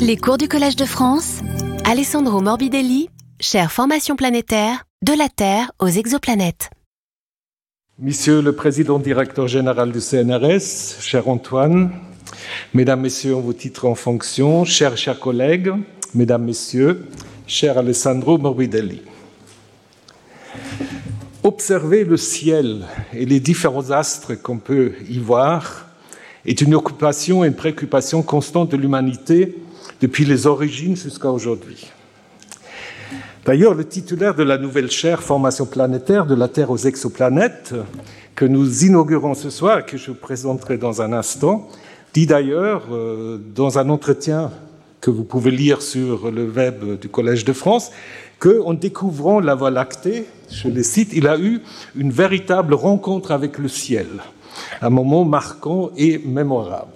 Les cours du Collège de France, Alessandro Morbidelli, chère formation planétaire, de la Terre aux exoplanètes. Monsieur le Président directeur général du CNRS, cher Antoine, Mesdames, Messieurs en vos titres en fonction, chers, chers collègues, Mesdames, Messieurs, cher Alessandro Morbidelli. Observer le ciel et les différents astres qu'on peut y voir est une occupation et une préoccupation constante de l'humanité depuis les origines jusqu'à aujourd'hui. D'ailleurs, le titulaire de la nouvelle chaire Formation planétaire de la Terre aux exoplanètes, que nous inaugurons ce soir et que je vous présenterai dans un instant, dit d'ailleurs euh, dans un entretien que vous pouvez lire sur le web du Collège de France, qu'en découvrant la Voie lactée, je le cite, il a eu une véritable rencontre avec le ciel, un moment marquant et mémorable.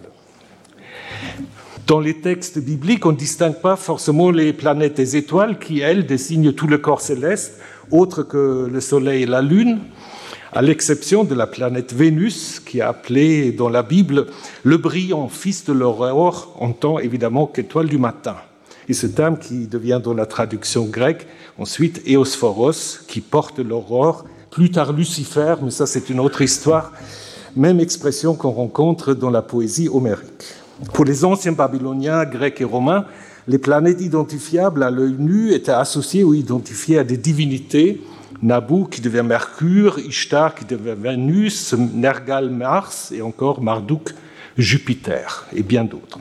Dans les textes bibliques, on ne distingue pas forcément les planètes et étoiles qui, elles, désignent tout le corps céleste, autre que le Soleil et la Lune, à l'exception de la planète Vénus, qui est appelée dans la Bible le brillant fils de l'aurore, en tant évidemment qu'étoile du matin. Et ce terme qui devient dans la traduction grecque ensuite Eosphoros, qui porte l'aurore, plus tard Lucifer, mais ça c'est une autre histoire, même expression qu'on rencontre dans la poésie homérique. Pour les anciens Babyloniens, Grecs et Romains, les planètes identifiables à l'œil nu étaient associées ou identifiées à des divinités. Nabu qui devient Mercure, Ishtar qui devient Vénus, Nergal Mars et encore Marduk Jupiter et bien d'autres.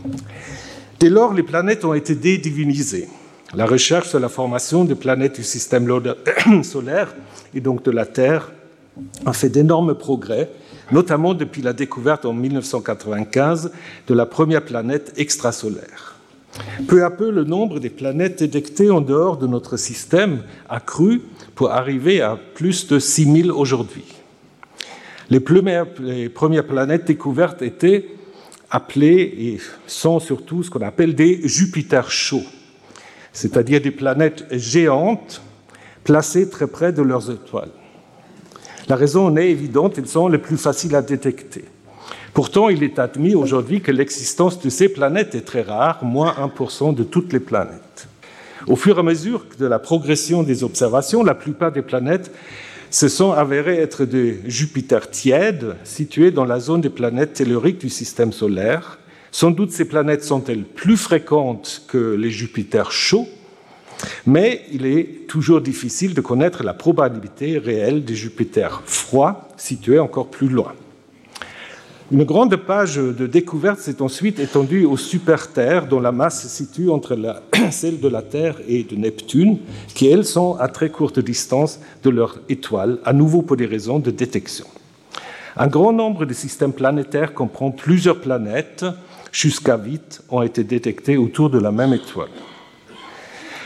Dès lors, les planètes ont été dédivinisées. La recherche sur la formation des planètes du système solaire et donc de la Terre a fait d'énormes progrès notamment depuis la découverte en 1995 de la première planète extrasolaire. Peu à peu, le nombre des planètes détectées en dehors de notre système a cru pour arriver à plus de 6000 aujourd'hui. Les premières, planètes découvertes étaient appelées et sont surtout ce qu'on appelle des Jupiters chauds, c'est-à-dire des planètes géantes placées très près de leurs étoiles. La raison en est évidente, ils sont les plus faciles à détecter. Pourtant, il est admis aujourd'hui que l'existence de ces planètes est très rare, moins 1% de toutes les planètes. Au fur et à mesure de la progression des observations, la plupart des planètes se sont avérées être des Jupiters tièdes, situés dans la zone des planètes telluriques du système solaire. Sans doute ces planètes sont-elles plus fréquentes que les Jupiters chauds, mais il est toujours difficile de connaître la probabilité réelle des Jupiters froids situés encore plus loin. Une grande page de découverte s'est ensuite étendue aux super-terres dont la masse se situe entre celle de la Terre et de Neptune, qui elles sont à très courte distance de leur étoile, à nouveau pour des raisons de détection. Un grand nombre de systèmes planétaires comprend plusieurs planètes, jusqu'à 8 ont été détectés autour de la même étoile.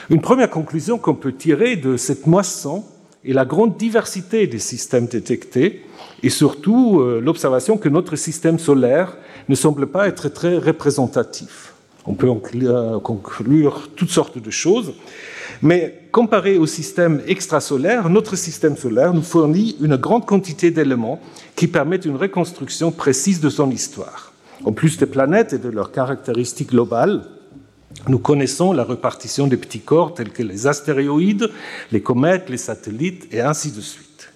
Une première conclusion qu'on peut tirer de cette moisson est la grande diversité des systèmes détectés et surtout euh, l'observation que notre système solaire ne semble pas être très représentatif. On peut euh, conclure toutes sortes de choses, mais comparé au système extrasolaire, notre système solaire nous fournit une grande quantité d'éléments qui permettent une reconstruction précise de son histoire. En plus des planètes et de leurs caractéristiques globales, nous connaissons la répartition des petits corps tels que les astéroïdes, les comètes, les satellites et ainsi de suite.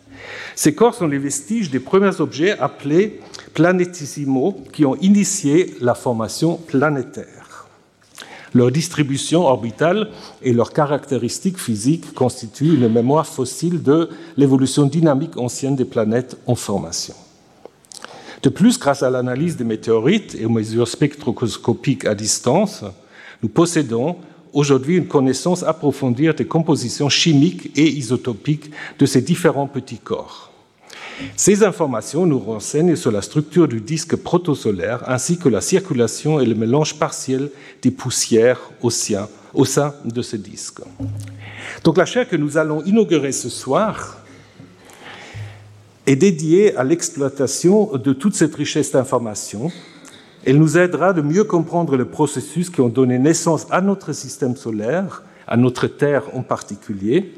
Ces corps sont les vestiges des premiers objets appelés planétissimaux qui ont initié la formation planétaire. Leur distribution orbitale et leurs caractéristiques physiques constituent une mémoire fossile de l'évolution dynamique ancienne des planètes en formation. De plus, grâce à l'analyse des météorites et aux mesures spectroscopiques à distance, nous possédons aujourd'hui une connaissance approfondie des compositions chimiques et isotopiques de ces différents petits corps. Ces informations nous renseignent sur la structure du disque protosolaire ainsi que la circulation et le mélange partiel des poussières au sein de ce disque. Donc la chaire que nous allons inaugurer ce soir est dédiée à l'exploitation de toute cette richesse d'informations elle nous aidera de mieux comprendre les processus qui ont donné naissance à notre système solaire, à notre Terre en particulier.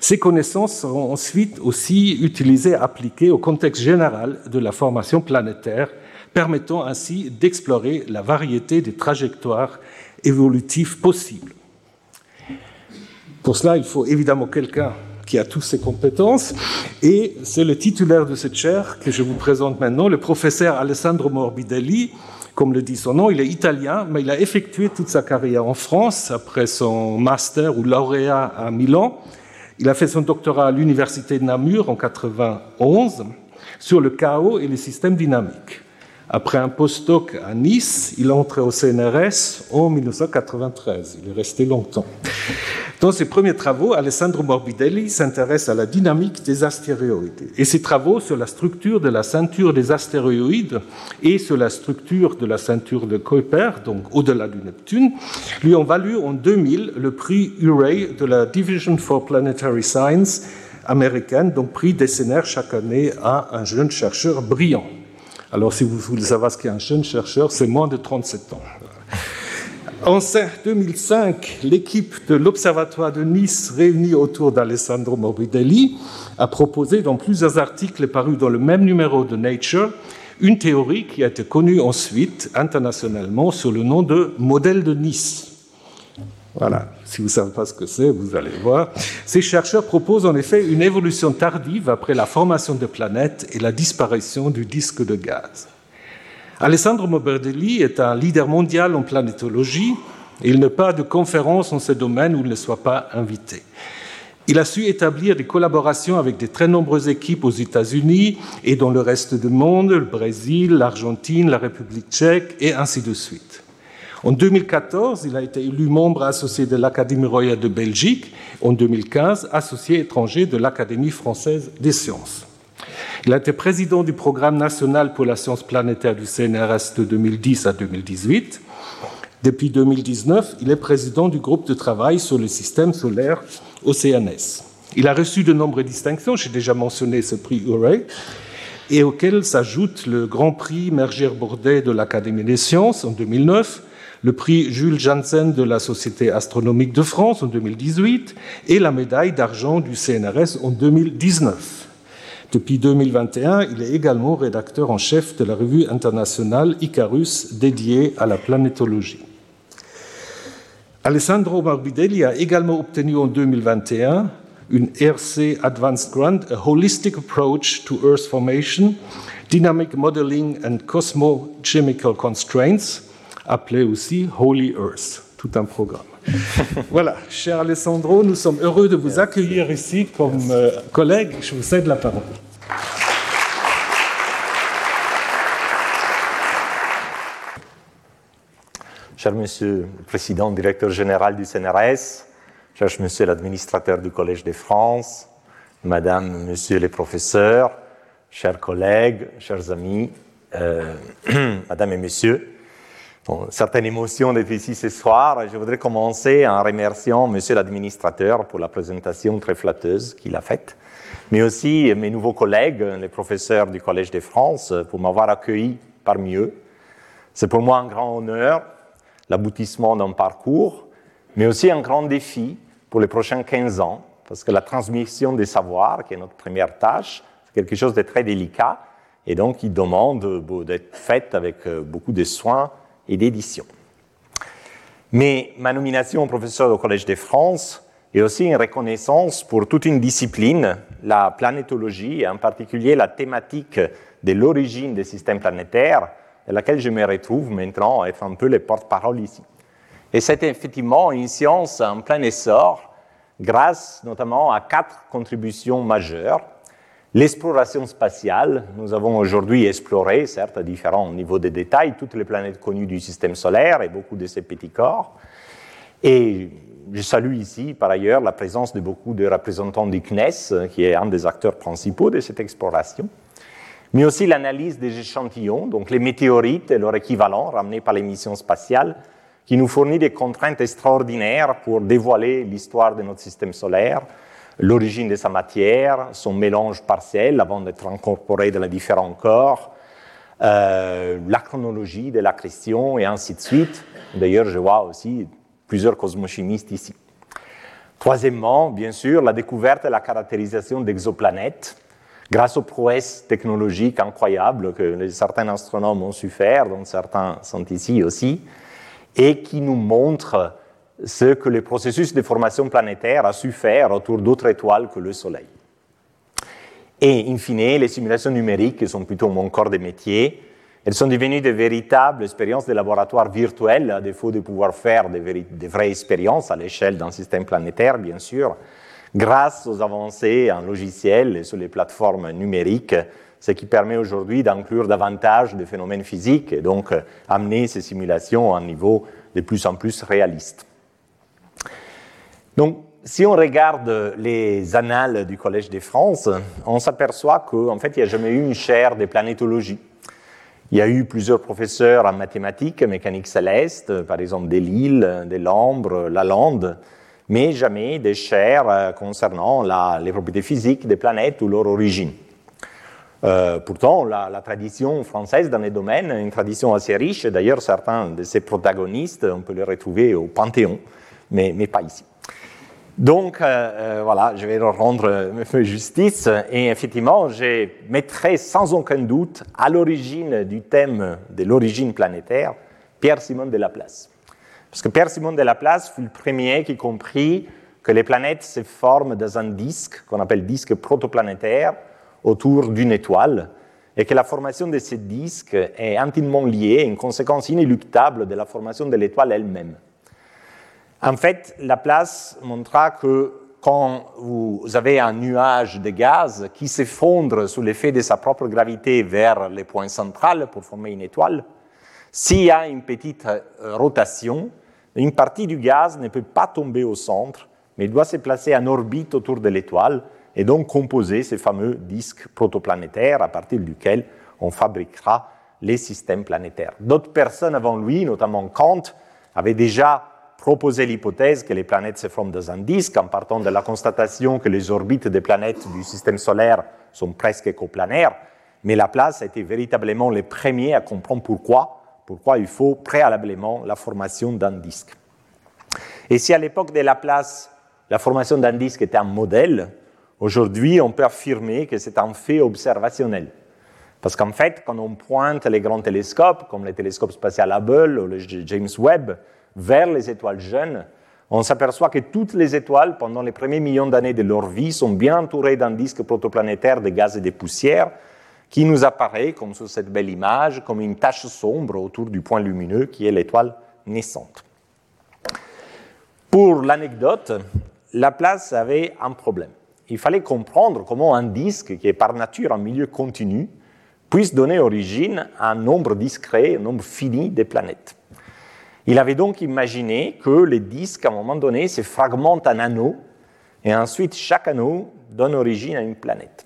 Ces connaissances seront ensuite aussi utilisées appliquées au contexte général de la formation planétaire, permettant ainsi d'explorer la variété des trajectoires évolutif possible. Pour cela, il faut évidemment quelqu'un qui a toutes ces compétences, et c'est le titulaire de cette chaire que je vous présente maintenant, le professeur Alessandro Morbidelli. Comme le dit son nom, il est italien, mais il a effectué toute sa carrière en France après son master ou lauréat à Milan. Il a fait son doctorat à l'université de Namur en 91 sur le chaos et les systèmes dynamiques. Après un postdoc à Nice, il entre au CNRS en 1993. Il est resté longtemps. Dans ses premiers travaux, Alessandro Morbidelli s'intéresse à la dynamique des astéroïdes. Et ses travaux sur la structure de la ceinture des astéroïdes et sur la structure de la ceinture de Kuiper, donc au-delà du Neptune, lui ont valu en 2000 le prix Urey de la Division for Planetary Science américaine, donc prix décennaire chaque année à un jeune chercheur brillant. Alors, si vous voulez savoir ce qu'est un jeune chercheur, c'est moins de 37 ans. En 2005, l'équipe de l'Observatoire de Nice, réunie autour d'Alessandro Morbidelli, a proposé dans plusieurs articles parus dans le même numéro de Nature une théorie qui a été connue ensuite internationalement sous le nom de modèle de Nice. Voilà, si vous ne savez pas ce que c'est, vous allez voir. Ces chercheurs proposent en effet une évolution tardive après la formation des planètes et la disparition du disque de gaz. Alessandro Morbidelli est un leader mondial en planétologie et il n'a pas de conférence en ce domaine où il ne soit pas invité. Il a su établir des collaborations avec de très nombreuses équipes aux États-Unis et dans le reste du monde, le Brésil, l'Argentine, la République tchèque et ainsi de suite. En 2014, il a été élu membre associé de l'Académie royale de Belgique, en 2015, associé étranger de l'Académie française des sciences. Il a été président du programme national pour la science planétaire du CNRS de 2010 à 2018. Depuis 2019, il est président du groupe de travail sur le système solaire au CNS. Il a reçu de nombreuses distinctions, j'ai déjà mentionné ce prix Urey, et auquel s'ajoute le Grand Prix Merger Bordet de l'Académie des sciences en 2009, le prix Jules Janssen de la Société astronomique de France en 2018 et la médaille d'argent du CNRS en 2019. Depuis 2021, il est également rédacteur en chef de la revue internationale Icarus dédiée à la planétologie. Alessandro Morbidelli a également obtenu en 2021 une RC Advanced Grant, a Holistic Approach to Earth Formation, Dynamic Modeling and Cosmochemical Constraints, appelé aussi Holy Earth, tout un programme. voilà, cher Alessandro, nous sommes heureux de vous accueillir ici comme euh, collègue. Je vous cède la parole. Cher Monsieur le Président, Directeur général du CNRS, cher Monsieur l'administrateur du Collège de France, Madame, Monsieur les professeurs, chers collègues, chers amis, euh, Madame et Messieurs, certaines émotions d'être ici ce soir. Je voudrais commencer en remerciant Monsieur l'administrateur pour la présentation très flatteuse qu'il a faite mais aussi mes nouveaux collègues, les professeurs du Collège de France, pour m'avoir accueilli parmi eux. C'est pour moi un grand honneur, l'aboutissement d'un parcours, mais aussi un grand défi pour les prochains 15 ans, parce que la transmission des savoirs, qui est notre première tâche, c'est quelque chose de très délicat, et donc il demande d'être fait avec beaucoup de soins et d'édition. Mais ma nomination au professeur au Collège de France et aussi une reconnaissance pour toute une discipline, la planétologie, en particulier la thématique de l'origine des systèmes planétaires, de laquelle je me retrouve maintenant à être un peu le porte-parole ici. Et c'est effectivement une science en plein essor, grâce notamment à quatre contributions majeures. L'exploration spatiale, nous avons aujourd'hui exploré, certes à différents niveaux de détail, toutes les planètes connues du système solaire et beaucoup de ces petits corps. Et je salue ici, par ailleurs, la présence de beaucoup de représentants du CNES, qui est un des acteurs principaux de cette exploration, mais aussi l'analyse des échantillons, donc les météorites et leur équivalent ramenés par les missions spatiales, qui nous fournit des contraintes extraordinaires pour dévoiler l'histoire de notre système solaire, l'origine de sa matière, son mélange partiel avant d'être incorporé dans les différents corps, euh, la chronologie de la question et ainsi de suite. D'ailleurs, je vois aussi plusieurs cosmochimistes ici. Troisièmement, bien sûr, la découverte et la caractérisation d'exoplanètes grâce aux prouesses technologiques incroyables que certains astronomes ont su faire, dont certains sont ici aussi. et qui nous montre ce que le processus de formation planétaire a su faire autour d'autres étoiles que le Soleil. Et in fine, les simulations numériques, sont plutôt mon corps de métier, elles sont devenues de véritables expériences de laboratoire virtuelles, à défaut de pouvoir faire de, vraies expériences à l'échelle d'un système planétaire, bien sûr, grâce aux avancées en logiciel et sur les plateformes numériques, ce qui permet aujourd'hui d'inclure davantage de phénomènes physiques et donc amener ces simulations à un niveau de plus en plus réaliste. Donc, si on regarde les annales du Collège de France, on s'aperçoit qu'en fait, il n'y a jamais eu une chaire de planétologie. Il y a eu plusieurs professeurs en mathématiques, mécanique céleste, par exemple de Lille, de Lambre, Lalande, mais jamais des chaires concernant les propriétés physiques des planètes ou leur origine. Euh, pourtant, la, tradition française dans les domaines est une tradition assez riche. D'ailleurs, certains de ses protagonistes, on peut les retrouver au Panthéon, mais pas ici. Donc, euh, euh, voilà, je vais leur rendre justice. Et effectivement, je mettrai sans aucun doute à l'origine du thème de l'origine planétaire Pierre-Simon de Laplace. Parce que Pierre-Simon de Laplace fut le premier qui comprit que les planètes se forment dans un disque qu'on appelle disque protoplanétaire autour d'une étoile et que la formation de ce disque est intimement liée, une conséquence inéluctable de la formation de l'étoile elle-même. En fait, Laplace montra que quand vous avez un nuage de gaz qui s'effondre sous l'effet de sa propre gravité vers le point central pour former une étoile, s'il y a une petite euh, rotation, une partie du gaz ne peut pas tomber au centre, mais doit se placer en orbite autour de l'étoile et donc composer ces fameux disques protoplanétaires à partir duquel on fabriquera les systèmes planétaires. D'autres personnes avant lui, notamment Kant, avaient déjà proposé l'hypothèse que les planètes se forment dans un disque en partant de la constatation que les orbites des planètes du système solaire sont presque écoplanaires, mais Laplace a été véritablement le premier à comprendre pourquoi, pourquoi il faut préalablement la formation d'un disque. Et si à l'époque de Laplace, la formation d'un disque était un modèle, aujourd'hui on peut affirmer que c'est un fait observationnel. Parce qu'en fait, quand on pointe les grands télescopes, comme le télescope spatial Hubble ou le James Webb, vers les étoiles jeunes, on s'aperçoit que toutes les étoiles, pendant les premiers millions d'années de leur vie, sont bien entourées d'un disque protoplanétaire de gaz et de poussière qui nous apparaît, comme sur cette belle image, comme une tache sombre autour du point lumineux qui est l'étoile naissante. Pour l'anecdote, Laplace avait un problème. Il fallait comprendre comment un disque, qui est par nature un milieu continu, puisse donner origine à un nombre discret, un nombre fini de planètes. Il avait donc imaginé que les disques, à un moment donné, se fragmentent en anneaux, et ensuite chaque anneau donne origine à une planète.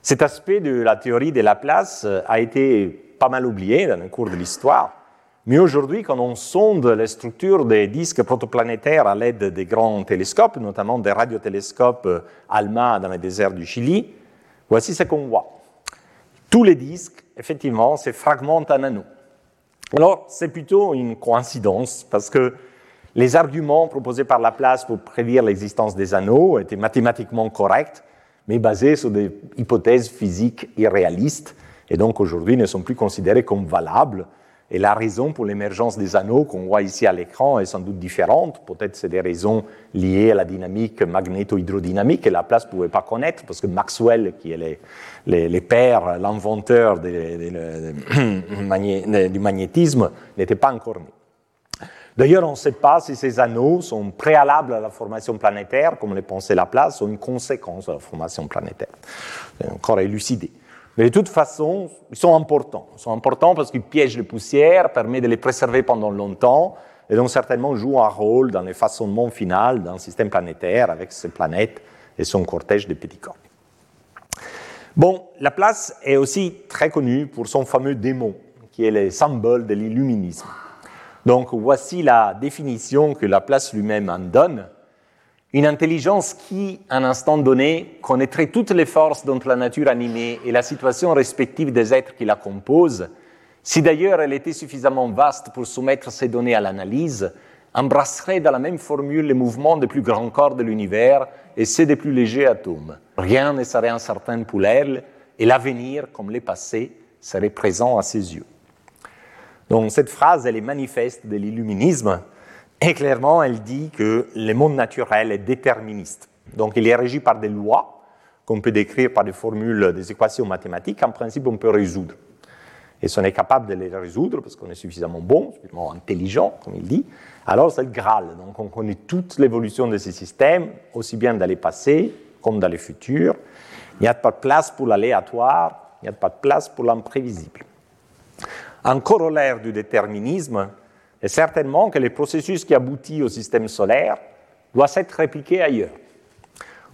Cet aspect de la théorie de Laplace a été pas mal oublié dans le cours de l'histoire, mais aujourd'hui, quand on sonde les structures des disques protoplanétaires à l'aide des grands télescopes, notamment des radiotélescopes ALMA dans les déserts du Chili, voici ce qu'on voit. Tous les disques, effectivement, se fragmentent en anneaux. Alors, c'est plutôt une coïncidence parce que les arguments proposés par Laplace pour prédire l'existence des anneaux étaient mathématiquement corrects, mais basés sur des hypothèses physiques irréalistes, et donc aujourd'hui ne sont plus considérés comme valables. Et la raison pour l'émergence des anneaux qu'on voit ici à l'écran est sans doute différente. Peut-être c'est des raisons liées à la dynamique magnéto-hydrodynamique que Laplace ne pouvait pas connaître, parce que Maxwell, qui est le, père, l'inventeur du magnétisme, n'était pas encore né. D'ailleurs, on ne sait pas si ces anneaux sont préalables à la formation planétaire, comme le pensait Laplace, ou une conséquence de la formation planétaire. C'est encore élucidé. Mais de toute façon, ils sont importants. Ils sont importants parce qu'ils piègent les poussières, permettent de les préserver pendant longtemps, et donc certainement jouent un rôle dans le façonnement final d'un système planétaire avec ses planètes et son cortège de petits corps. Bon, Laplace est aussi très connu pour son fameux démon, qui est le symbole de l'illuminisme. Donc voici la définition que Laplace lui-même en donne. Une intelligence qui, à un instant donné, connaîtrait toutes les forces dont la nature animée et la situation respective des êtres qui la composent, si d'ailleurs elle était suffisamment vaste pour soumettre ces données à l'analyse, embrasserait dans la même formule les mouvements des plus grands corps de l'univers et ceux des plus légers atomes. Rien ne serait incertain pour elle, et l'avenir, comme le passé, serait présent à ses yeux. Donc cette phrase, elle est manifeste de l'illuminisme, et clairement, elle dit que le monde naturel est déterministe. Donc il est régi par des lois qu'on peut décrire par des formules, des équations mathématiques, en principe on peut résoudre. Et si on est capable de les résoudre, parce qu'on est suffisamment bon, suffisamment intelligent, comme il dit, alors c'est le Graal. Donc on connaît toute l'évolution de ces systèmes, aussi bien dans les passés comme dans les futurs. Il n'y a pas de place pour l'aléatoire, il n'y a pas de place pour l'imprévisible. Un corollaire du déterminisme est certainement que les processus qui aboutissent au système solaire doivent être répliqués ailleurs.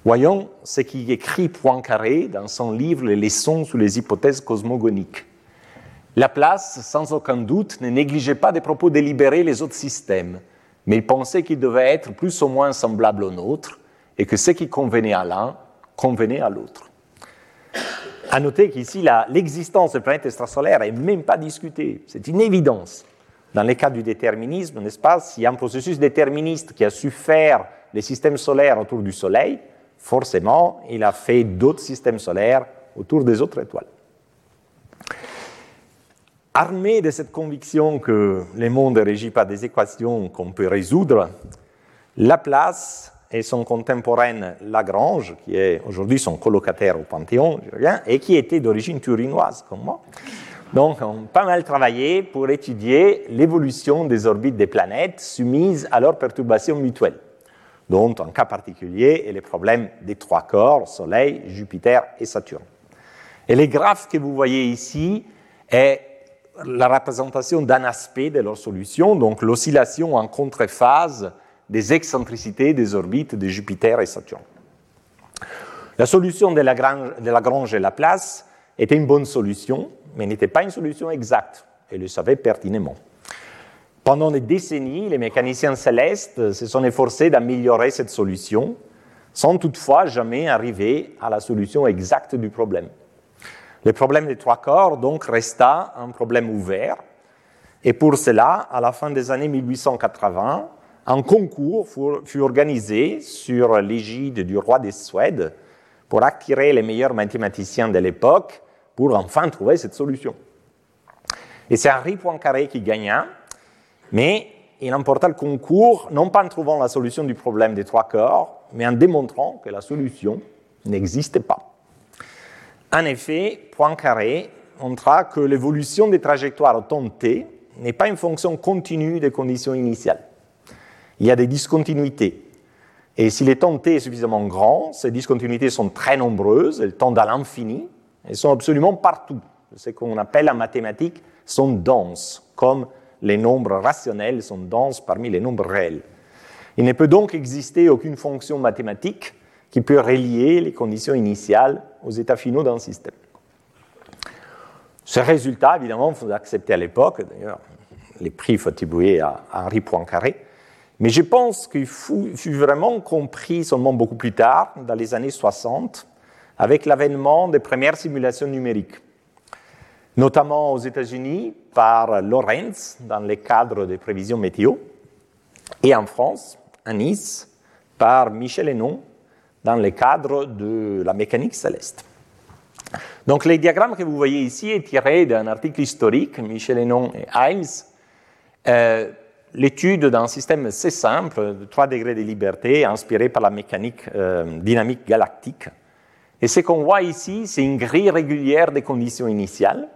Voyons ce qu'écrit Poincaré dans son livre Les leçons sur les hypothèses cosmogoniques. La place, sans aucun doute, ne négligeait pas des propos délibérés les autres systèmes, mais il pensait qu'ils devaient être plus ou moins semblables aux nôtres et que ce qui convenait à l'un convenait à l'autre. À noter qu'ici, l'existence de planètes extrasolaires n'est même pas discutée, c'est une évidence. Dans le cas du déterminisme, n'est-ce pas, s'il y a un processus déterministe qui a su faire les systèmes solaires autour du Soleil, forcément, il a fait d'autres systèmes solaires autour des autres étoiles. Armé de cette conviction que le monde est régi par des équations qu'on peut résoudre, Laplace et son contemporain Lagrange, qui est aujourd'hui son colocataire au Panthéon, et qui était d'origine turinoise comme moi, donc ont pas mal travaillé pour étudier l'évolution des orbites des planètes soumises à leurs perturbations mutuelles, dont en cas particulier est les problèmes des trois corps, Soleil, Jupiter et Saturne. Et les graphes que vous voyez ici est la représentation d'un aspect de leur solution, donc l'oscillation en contrephase des excentricités des orbites de Jupiter et Saturne. La solution de Lagrange, de Lagrange et Laplace était une bonne solution, mais n'était pas une solution exacte, et le savait pertinemment. Pendant des décennies, les mécaniciens célestes se sont efforcés d'améliorer cette solution, sans toutefois jamais arriver à la solution exacte du problème. Le problème des trois corps, donc, resta un problème ouvert. Et pour cela, à la fin des années 1880, un concours fut organisé sur l'égide du roi des Suèdes pour attirer les meilleurs mathématiciens de l'époque pour enfin trouver cette solution. Et c'est Henri Poincaré qui gagna, mais il emporta le concours non pas en trouvant la solution du problème des trois corps, mais en démontrant que la solution n'existait pas. En effet, Poincaré montra que l'évolution des trajectoires au temps t n'est pas une fonction continue des conditions initiales. Il y a des discontinuités. Et si les temps t est suffisamment grand, ces discontinuités sont très nombreuses, elles tendent à l'infini, elles sont absolument partout. Ce qu'on appelle en mathématiques sont denses, comme les nombres rationnels sont denses parmi les nombres réels. Il ne peut donc exister aucune fonction mathématique qui peut relier les conditions initiales aux états finaux d'un système. Ce résultat, évidemment, faut accepter à l'époque, d'ailleurs, les prix furent attribués à Henri Poincaré, mais je pense qu'il fut vraiment compris seulement beaucoup plus tard, dans les années 60, avec l'avènement des premières simulations numériques, notamment aux États-Unis par Lorenz dans le cadre des prévisions météo, et en France, à Nice, par Michel Hénon dans le cadre de la mécanique céleste. Donc les diagrammes que vous voyez ici est tiré d'un article historique, Michel Hénon et Himes, euh, l'étude d'un système assez simple de 3 degrés de liberté inspiré par la mécanique euh, dynamique galactique. Et ce qu'on voit ici, c'est une grille régulière des conditions initiales,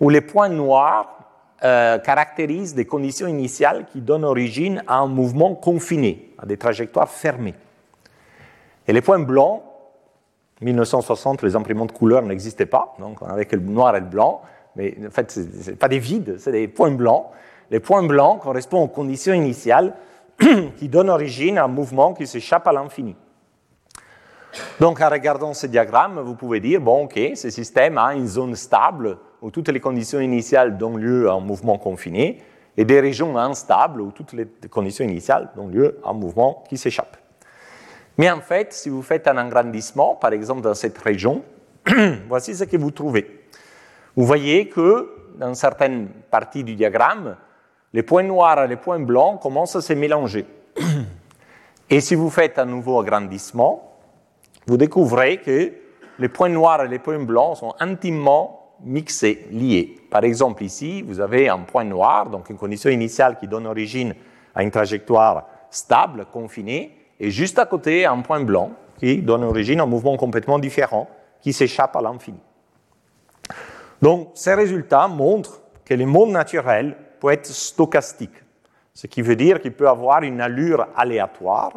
où les points noirs euh, caractérisent des conditions initiales qui donnent origine à un mouvement confiné, à des trajectoires fermées. Et les points blancs, 1960, les imprimantes couleurs n'existaient pas, donc on avait que le noir et le blanc, mais en fait, ce n'est pas des vides, c'est des points blancs. Les points blancs correspondent aux conditions initiales qui donnent origine à un mouvement qui s'échappe à l'infini. Donc, en regardant ce diagramme, vous pouvez dire, bon, ok, ce système a une zone stable où toutes les conditions initiales donnent lieu à un mouvement confiné, et des régions instables où toutes les conditions initiales donnent lieu à un mouvement qui s'échappe. Mais en fait, si vous faites un agrandissement, par exemple dans cette région, voici ce que vous trouvez. Vous voyez que dans certaines parties du diagramme, les points noirs et les points blancs commencent à se mélanger. Et si vous faites un nouveau agrandissement, vous découvrez que les points noirs et les points blancs sont intimement mixés, liés. Par exemple, ici, vous avez un point noir, donc une condition initiale qui donne origine à une trajectoire stable, confinée, et juste à côté, un point blanc qui donne origine à un mouvement complètement différent qui s'échappe à l'infini. Donc, ces résultats montrent que le monde naturel peut être stochastique, ce qui veut dire qu'il peut avoir une allure aléatoire,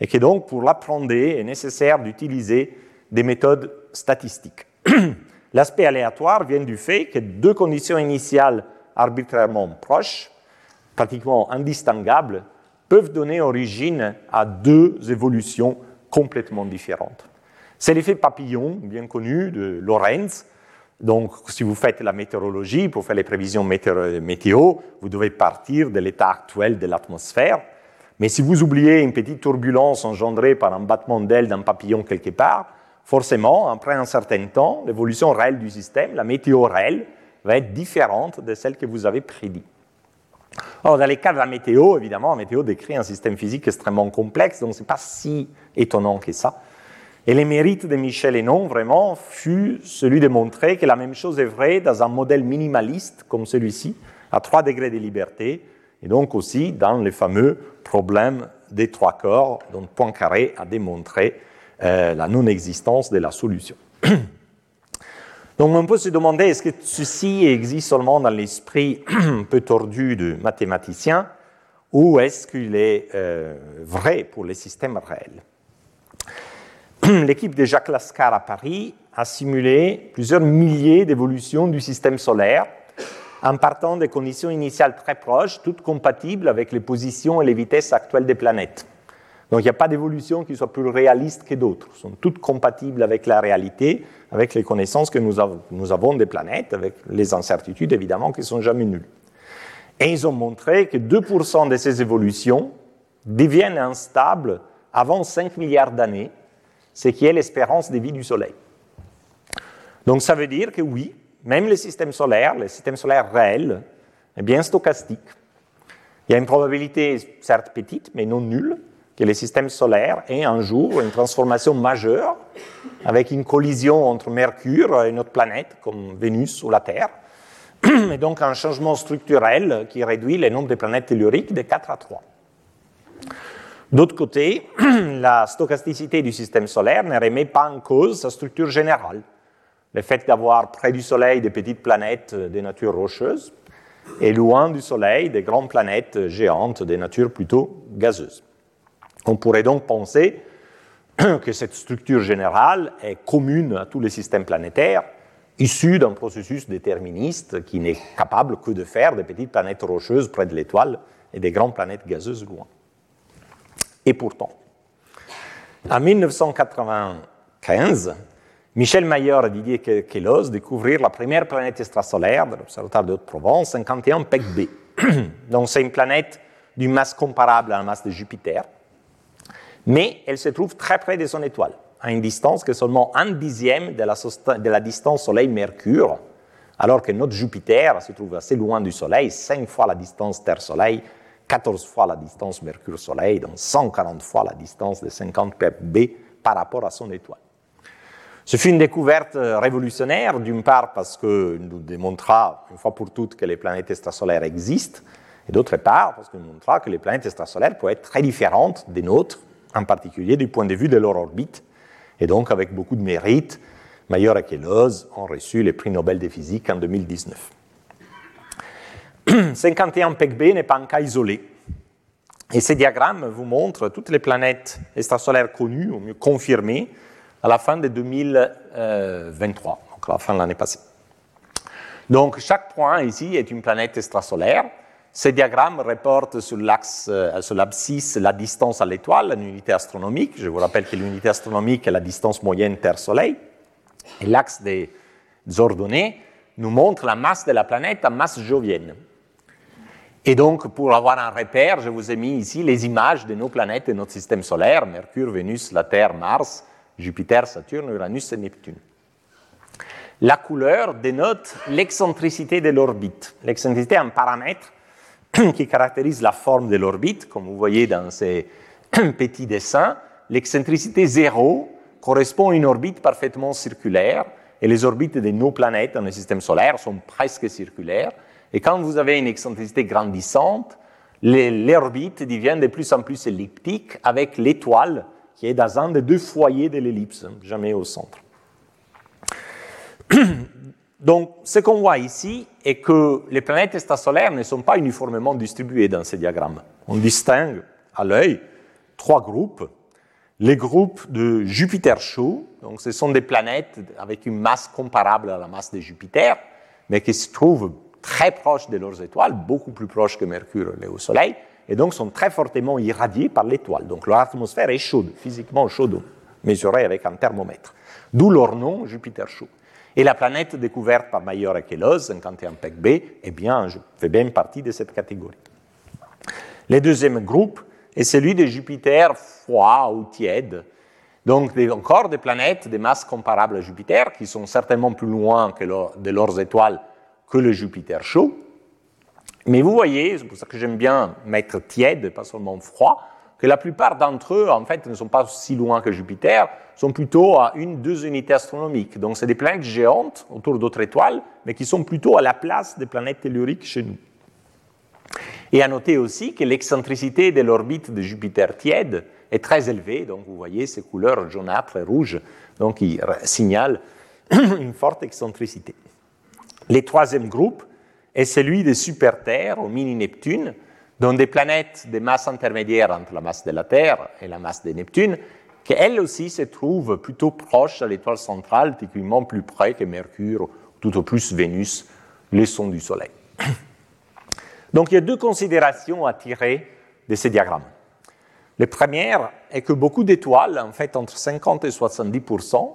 et que donc, pour l'apprendre, il est nécessaire d'utiliser des méthodes statistiques. L'aspect aléatoire vient du fait que deux conditions initiales arbitrairement proches, pratiquement indistinguables, peuvent donner origine à deux évolutions complètement différentes. C'est l'effet papillon, bien connu, de Lorentz. Donc, si vous faites la météorologie, pour faire les prévisions météo, vous devez partir de l'état actuel de l'atmosphère. Mais si vous oubliez une petite turbulence engendrée par un battement d'aile d'un papillon quelque part, forcément, après un certain temps, l'évolution réelle du système, la météo réelle, va être différente de celle que vous avez prédite. Dans les cas de la météo, évidemment, la météo décrit un système physique extrêmement complexe, donc ce n'est pas si étonnant que ça. Et le mérite de Michel Hénon, vraiment, fut celui de montrer que la même chose est vraie dans un modèle minimaliste comme celui-ci, à 3 degrés de liberté, et donc aussi dans les fameux problèmes des trois corps dont Poincaré a démontré euh, la non-existence de la solution. Donc on peut se demander, est-ce que ceci existe seulement dans l'esprit un peu tordu du mathématicien, ou est-ce qu'il est, euh, vrai pour les systèmes réels? L'équipe de Jacques Lascar à Paris a simulé plusieurs milliers d'évolutions du système solaire en partant des conditions initiales très proches, toutes compatibles avec les positions et les vitesses actuelles des planètes. Donc il n'y a pas d'évolution qui soit plus réaliste que d'autres. Elles sont toutes compatibles avec la réalité, avec les connaissances que nous avons, des planètes, avec les incertitudes évidemment qui sont jamais nulles. Et ils ont montré que 2% de ces évolutions deviennent instables avant 5 milliards d'années, ce qui est l'espérance de vie du Soleil. Donc ça veut dire que oui, même le système solaire, le système solaire réel, est bien stochastique. Il y a une probabilité certes petite, mais non nulle, que le système solaire ait un jour une transformation majeure avec une collision entre Mercure et notre planète, comme Vénus ou la Terre, et donc un changement structurel qui réduit le nombre de planètes telluriques de 4 à 3. D'autre côté, la stochasticité du système solaire ne remet pas en cause sa structure générale. Le fait d'avoir près du Soleil des petites planètes de nature rocheuse et loin du Soleil des grandes planètes géantes de nature plutôt gazeuse. On pourrait donc penser que cette structure générale est commune à tous les systèmes planétaires, issue d'un processus déterministe qui n'est capable que de faire des petites planètes rocheuses près de l'étoile et des grandes planètes gazeuses loin. Et pourtant, en 1995, Michel Mayor et Didier Queloz découvrirent la première planète extrasolaire de l'Observatoire de Haute-Provence, 51 PEC B. Donc c'est une planète d'une masse comparable à la masse de Jupiter, mais elle se trouve très près de son étoile, à une distance qui est seulement un dixième de la, distance Soleil-Mercure, alors que notre Jupiter se trouve assez loin du Soleil, 5 fois la distance Terre-Soleil, 14 fois la distance Mercure-Soleil, donc 140 fois la distance de 50 B par rapport à son étoile. Ce fut une découverte révolutionnaire, d'une part parce que nous démontra une fois pour toutes que les planètes extrasolaires existent, et d'autre part parce que nous montra que les planètes extrasolaires peuvent être très différentes des nôtres, particulier du point de vue de leur orbite. Et donc, avec beaucoup de mérite, Mayor et Queloz ont reçu les prix Nobel de physique en 2019. 51 PEC-B n'est pas un cas isolé. Et ces diagrammes vous montrent toutes les planètes extrasolaires connues, ou mieux confirmées, à la fin de 2023, donc à la fin de l'année passée. Donc chaque point ici est une planète extrasolaire reportent sur l'axe, euh, sur l'abscisse la distance à l'étoile, l'unité astronomique. Je vous rappelle que l'unité astronomique est la distance moyenne Terre-Soleil. Et l'axe des ordonnées nous montre la masse de la planète en masse jovienne. Et donc, pour avoir un repère, je vous ai mis ici les images de nos planètes de notre système solaire, Mercure, Vénus, la Terre, Mars, Jupiter, Saturne, Uranus et Neptune. La couleur dénote l'excentricité de l'orbite. L'excentricité est un paramètre qui caractérise la forme de l'orbite, comme vous voyez dans ces petits dessins. L'excentricité zéro correspond à une orbite parfaitement circulaire et les orbites de nos planètes dans le système solaire sont presque circulaires. Et quand vous avez une excentricité grandissante, les, les orbites deviennent de plus en plus elliptiques avec l'étoile qui est dans un des deux foyers de l'ellipse, jamais au centre. Donc, ce qu'on voit ici est que les planètes extrasolaires ne sont pas uniformément distribuées dans ces diagrammes. On distingue à l'œil trois groupes. Les groupes de Jupiter chaud, donc ce sont des planètes avec une masse comparable à la masse de Jupiter, mais qui se trouvent très proches de leurs étoiles, beaucoup plus proches que Mercure et le Soleil, et donc sont très fortement irradiés par l'étoile. Donc leur atmosphère est chaude, physiquement chaude, mesurée avec un thermomètre. D'où leur nom, Jupiter chaud. Et la planète découverte par Mayer et Kellos, 51 PEC B, eh bien, je fais bien partie de cette catégorie. Le deuxième groupe est celui de Jupiter froid ou tiède. Donc, encore des planètes de masse comparable à Jupiter, qui sont certainement plus loin que de leurs étoiles que le Jupiter chaud, mais vous voyez, c'est pour ça que j'aime bien mettre tiède, pas seulement froid, que la plupart d'entre eux, en fait, ne sont pas si loin que Jupiter, sont plutôt à une, deux unités astronomiques. Donc, c'est des planètes géantes autour d'autres étoiles, mais qui sont plutôt à la place des planètes telluriques chez nous. Et à noter aussi que l'excentricité de l'orbite de Jupiter tiède est très élevée. Donc, vous voyez ces couleurs jaunâtres et rouges, donc qui signalent une forte excentricité. Les troisième groupe est celui des super-Terres, ou mini-Neptune, dont des planètes de masse intermédiaire entre la masse de la Terre et la masse de Neptune, qui elles aussi se trouvent plutôt proches à l'étoile centrale, typiquement plus près que Mercure, tout au plus Vénus, les sons du Soleil. Donc il y a deux considérations à tirer de ces diagrammes. La première est que beaucoup d'étoiles, en fait entre 50 et 70%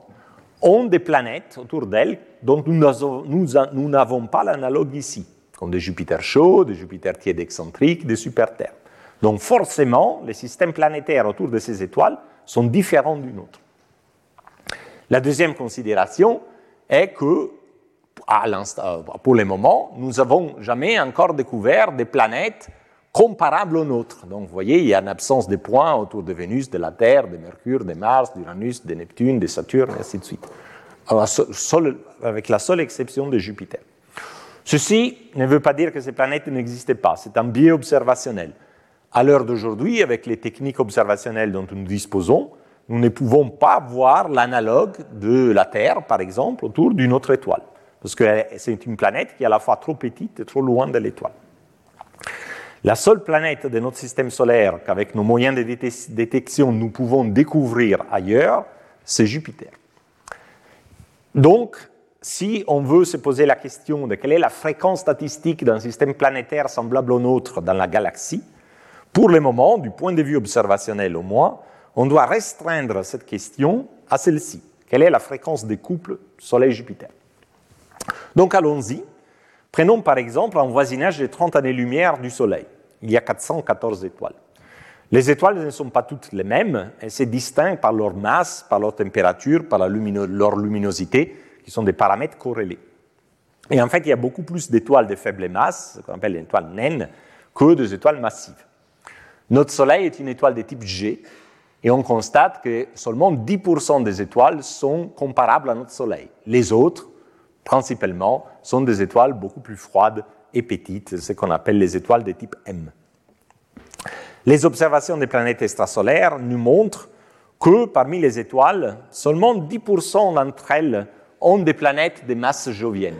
ont des planètes autour d'elles dont nous n'avons pas l'analogue ici, comme des Jupiter chauds, des Jupiter tièdes excentriques, des super-Terres. Donc forcément, les systèmes planétaires autour de ces étoiles sont différents d'une autre. La deuxième considération est que, pour le moment, nous n'avons jamais encore découvert des planètes comparable aux nôtres. Donc, vous voyez, il y a une absence de points autour de Vénus, de la Terre, de Mercure, de Mars, d'Uranus, de Neptune, de Saturne, et ainsi de suite. avec la seule exception de Jupiter. Ceci ne veut pas dire que ces planètes n'existaient pas. C'est un biais observationnel. À l'heure d'aujourd'hui, avec les techniques observationnelles dont nous disposons, nous ne pouvons pas voir l'analogue de la Terre, par exemple, autour d'une autre étoile. Parce que c'est une planète qui est à la fois trop petite et trop loin de l'étoile. La seule planète de notre système solaire qu'avec nos moyens de détection nous pouvons découvrir ailleurs, c'est Jupiter. Donc, si on veut se poser la question de quelle est la fréquence statistique d'un système planétaire semblable au nôtre dans la galaxie, pour le moment, du point de vue observationnel au moins, on doit restreindre cette question à celle-ci. Quelle est la fréquence des couples Soleil-Jupiter Donc allons-y. Prenons par exemple un voisinage de 30 années-lumière du Soleil il y a 414 étoiles. Les étoiles ne sont pas toutes les mêmes, elles se distinguent par leur masse, par leur température, par leur luminosité, qui sont des paramètres corrélés. Et en fait, il y a beaucoup plus d'étoiles de faible masse, qu'on appelle les étoiles naines, que des étoiles massives. Notre Soleil est une étoile de type G, et on constate que seulement 10% des étoiles sont comparables à notre Soleil. Les autres, principalement, sont des étoiles beaucoup plus froides et petites, ce qu'on appelle les étoiles de type M. Les observations des planètes extrasolaires nous montrent que parmi les étoiles, seulement 10% d'entre elles ont des planètes de masse jovienne.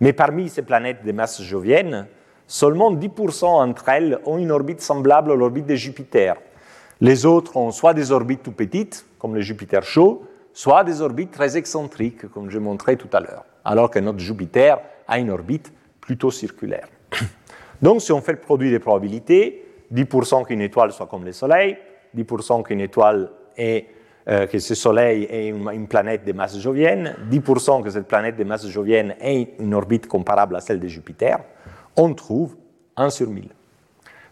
Mais parmi ces planètes de masse jovienne, seulement 10% d'entre elles ont une orbite semblable à l'orbite de Jupiter. Les autres ont soit des orbites tout petites, comme le Jupiter chaud, soit des orbites très excentriques, comme je montrais tout à l'heure, alors que notre Jupiter a une orbite plutôt circulaire. Donc, si on fait le produit des probabilités, 10% qu'une étoile soit comme le Soleil, 10% qu'une étoile est, euh, que ce Soleil est une, planète de masse jovienne, 10% que cette planète de masse jovienne ait une orbite comparable à celle de Jupiter, on trouve 1 sur 1000.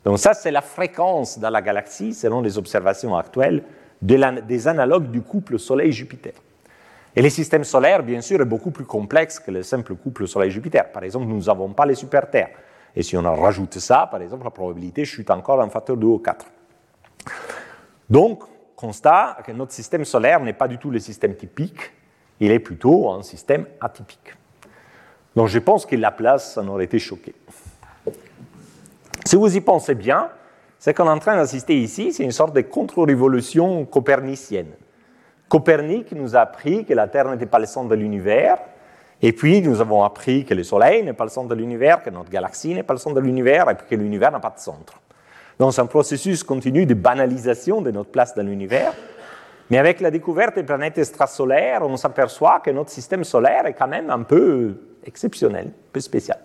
Donc ça, c'est la fréquence dans la galaxie, selon les observations actuelles, des analogues du couple Soleil-Jupiter. Et le système solaire, bien sûr, est beaucoup plus complexe que le simple couple Soleil-Jupiter. Par exemple, nous n'avons pas les super-Terres. Et si on en rajoute ça, par exemple, la probabilité chute encore d'un facteur 2 ou 4. Donc, constat que notre système solaire n'est pas du tout le système typique, il est plutôt un système atypique. Donc je pense que la place en aurait été choquée. Si vous y pensez bien, ce qu'on est en train d'assister ici, c'est une sorte de contre-révolution copernicienne. Copernic nous a appris que la Terre n'était pas le centre de l'univers, et puis nous avons appris que le Soleil n'est pas le centre de l'univers, que notre galaxie n'est pas le centre de l'univers, et que l'univers n'a pas de centre. Donc c'est un processus continu de banalisation de notre place dans l'univers. Mais avec la découverte des planètes extrasolaires, on s'aperçoit que notre système solaire est quand même un peu exceptionnel, un peu spécial.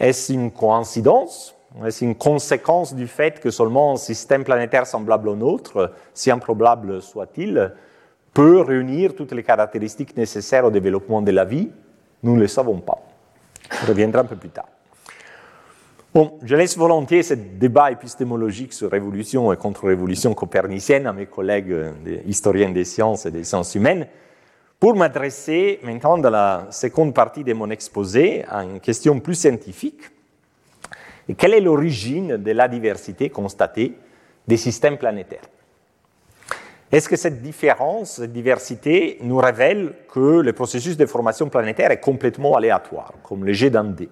Est-ce une coïncidence? Est-ce une conséquence du fait que seulement un système planétaire semblable au nôtre, si improbable soit-il, peut réunir toutes les caractéristiques nécessaires au développement de la vie Nous ne le savons pas. Je reviendrai un peu plus tard. Bon, je laisse volontiers ce débat épistémologique sur révolution et contre-révolution copernicienne à mes collègues euh, historiens des sciences et des sciences humaines pour m'adresser maintenant dans la seconde partie de mon exposé à une question plus scientifique. Et quelle est l'origine de la diversité constatée des systèmes planétaires? Est-ce que cette différence, cette diversité nous révèle que le processus de formation planétaire est complètement aléatoire, comme le jet d'un dé?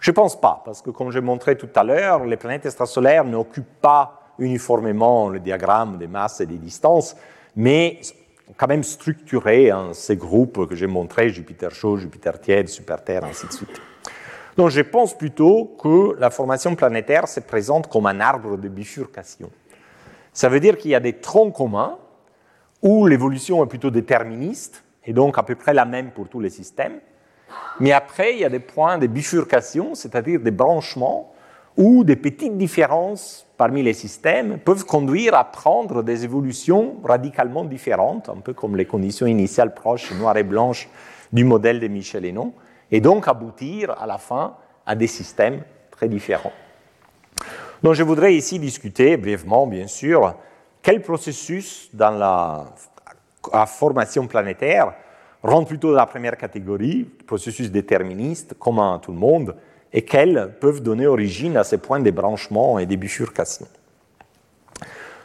Je ne pense pas, parce que comme j'ai montré tout à l'heure, les planètes extrasolaires n'occupent pas uniformément le diagramme des masses et des distances, mais quand même structuré en ces groupes que j'ai montrés, Jupiter chaud, Jupiter tiède, Super-Terre, ainsi de suite. Donc je pense plutôt que la formation planétaire se présente comme un arbre de bifurcation. Ça veut dire qu'il y a des troncs communs où l'évolution est plutôt déterministe, et donc à peu près la même pour tous les systèmes, mais après, il y a des points de bifurcation, c'est-à-dire des branchements, où des petites différences parmi les systèmes peuvent conduire à prendre des évolutions radicalement différentes, un peu comme les conditions initiales proches, noires et blanches, du modèle de Michel Hénon, et donc aboutir à la fin à des systèmes très différents. Donc je voudrais ici discuter brièvement, bien sûr, quel processus dans la formation planétaire rentrent plutôt dans la première catégorie, processus déterministe, commun à tout le monde, et qu'elles peuvent donner origine à ces points de branchement et de bifurcation.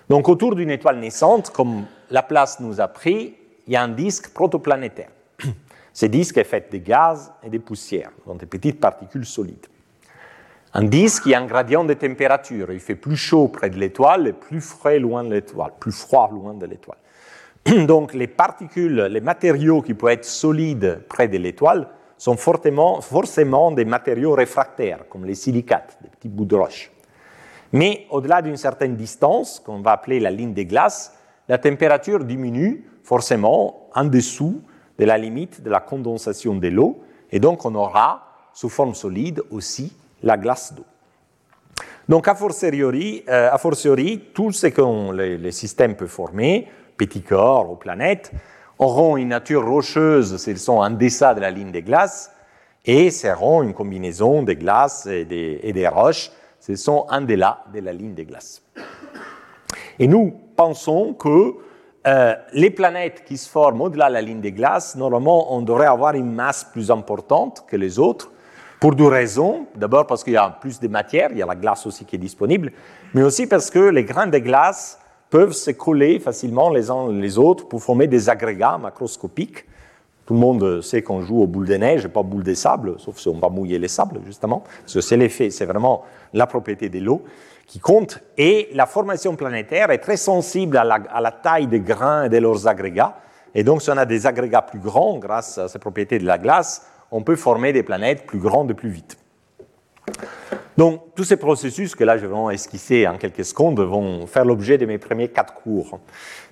Donc autour d'une étoile naissante, comme la place nous a pris, il y a un disque protoplanétaire. Ce disque est fait de gaz et de poussière, donc des petites particules solides. Un disque, il y a un gradient de température. Il fait plus chaud près de l'étoile et plus frais loin de l'étoile, plus froid loin de l'étoile. Donc les particules, les matériaux qui peuvent être solides près de l'étoile sont fortement, forcément des matériaux réfractaires, comme les silicates, des petits bouts de roche. Mais au-delà d'une certaine distance, qu'on va appeler la ligne des glaces, la température diminue forcément en dessous de la limite de la condensation de l'eau, et donc on aura sous forme solide aussi la glace d'eau. Donc a fortiori, euh, a fortiori tout ce que les, les systèmes peuvent former, petits corps, aux planètes, auront une nature rocheuse s'ils sont en deçà de la ligne des glaces, et seront une combinaison des glaces et des, roches s'ils sont en delà de la ligne des glaces. Et nous pensons que euh, les planètes qui se forment au-delà de la ligne des glaces, normalement, on devrait avoir une masse plus importante que les autres, pour deux raisons. D'abord parce qu'il y a plus de matière, il y a la glace aussi qui est disponible, mais aussi parce que les grains de glace peuvent se coller facilement les uns les autres pour former des agrégats macroscopiques. Tout le monde sait qu'on joue aux boules de neige et pas aux boules de sable, sauf si on va mouiller les sables, justement. Parce que c'est l'effet, c'est vraiment la propriété de l'eau qui compte. Et la formation planétaire est très sensible à la, à taille des grains et de leurs agrégats. Et donc, si on a des agrégats plus grands, grâce à ces propriétés de la glace, on peut former des planètes plus grandes plus vite. Donc, tous ces processus que là je vais esquisser en quelques secondes vont faire l'objet de mes premiers quatre cours.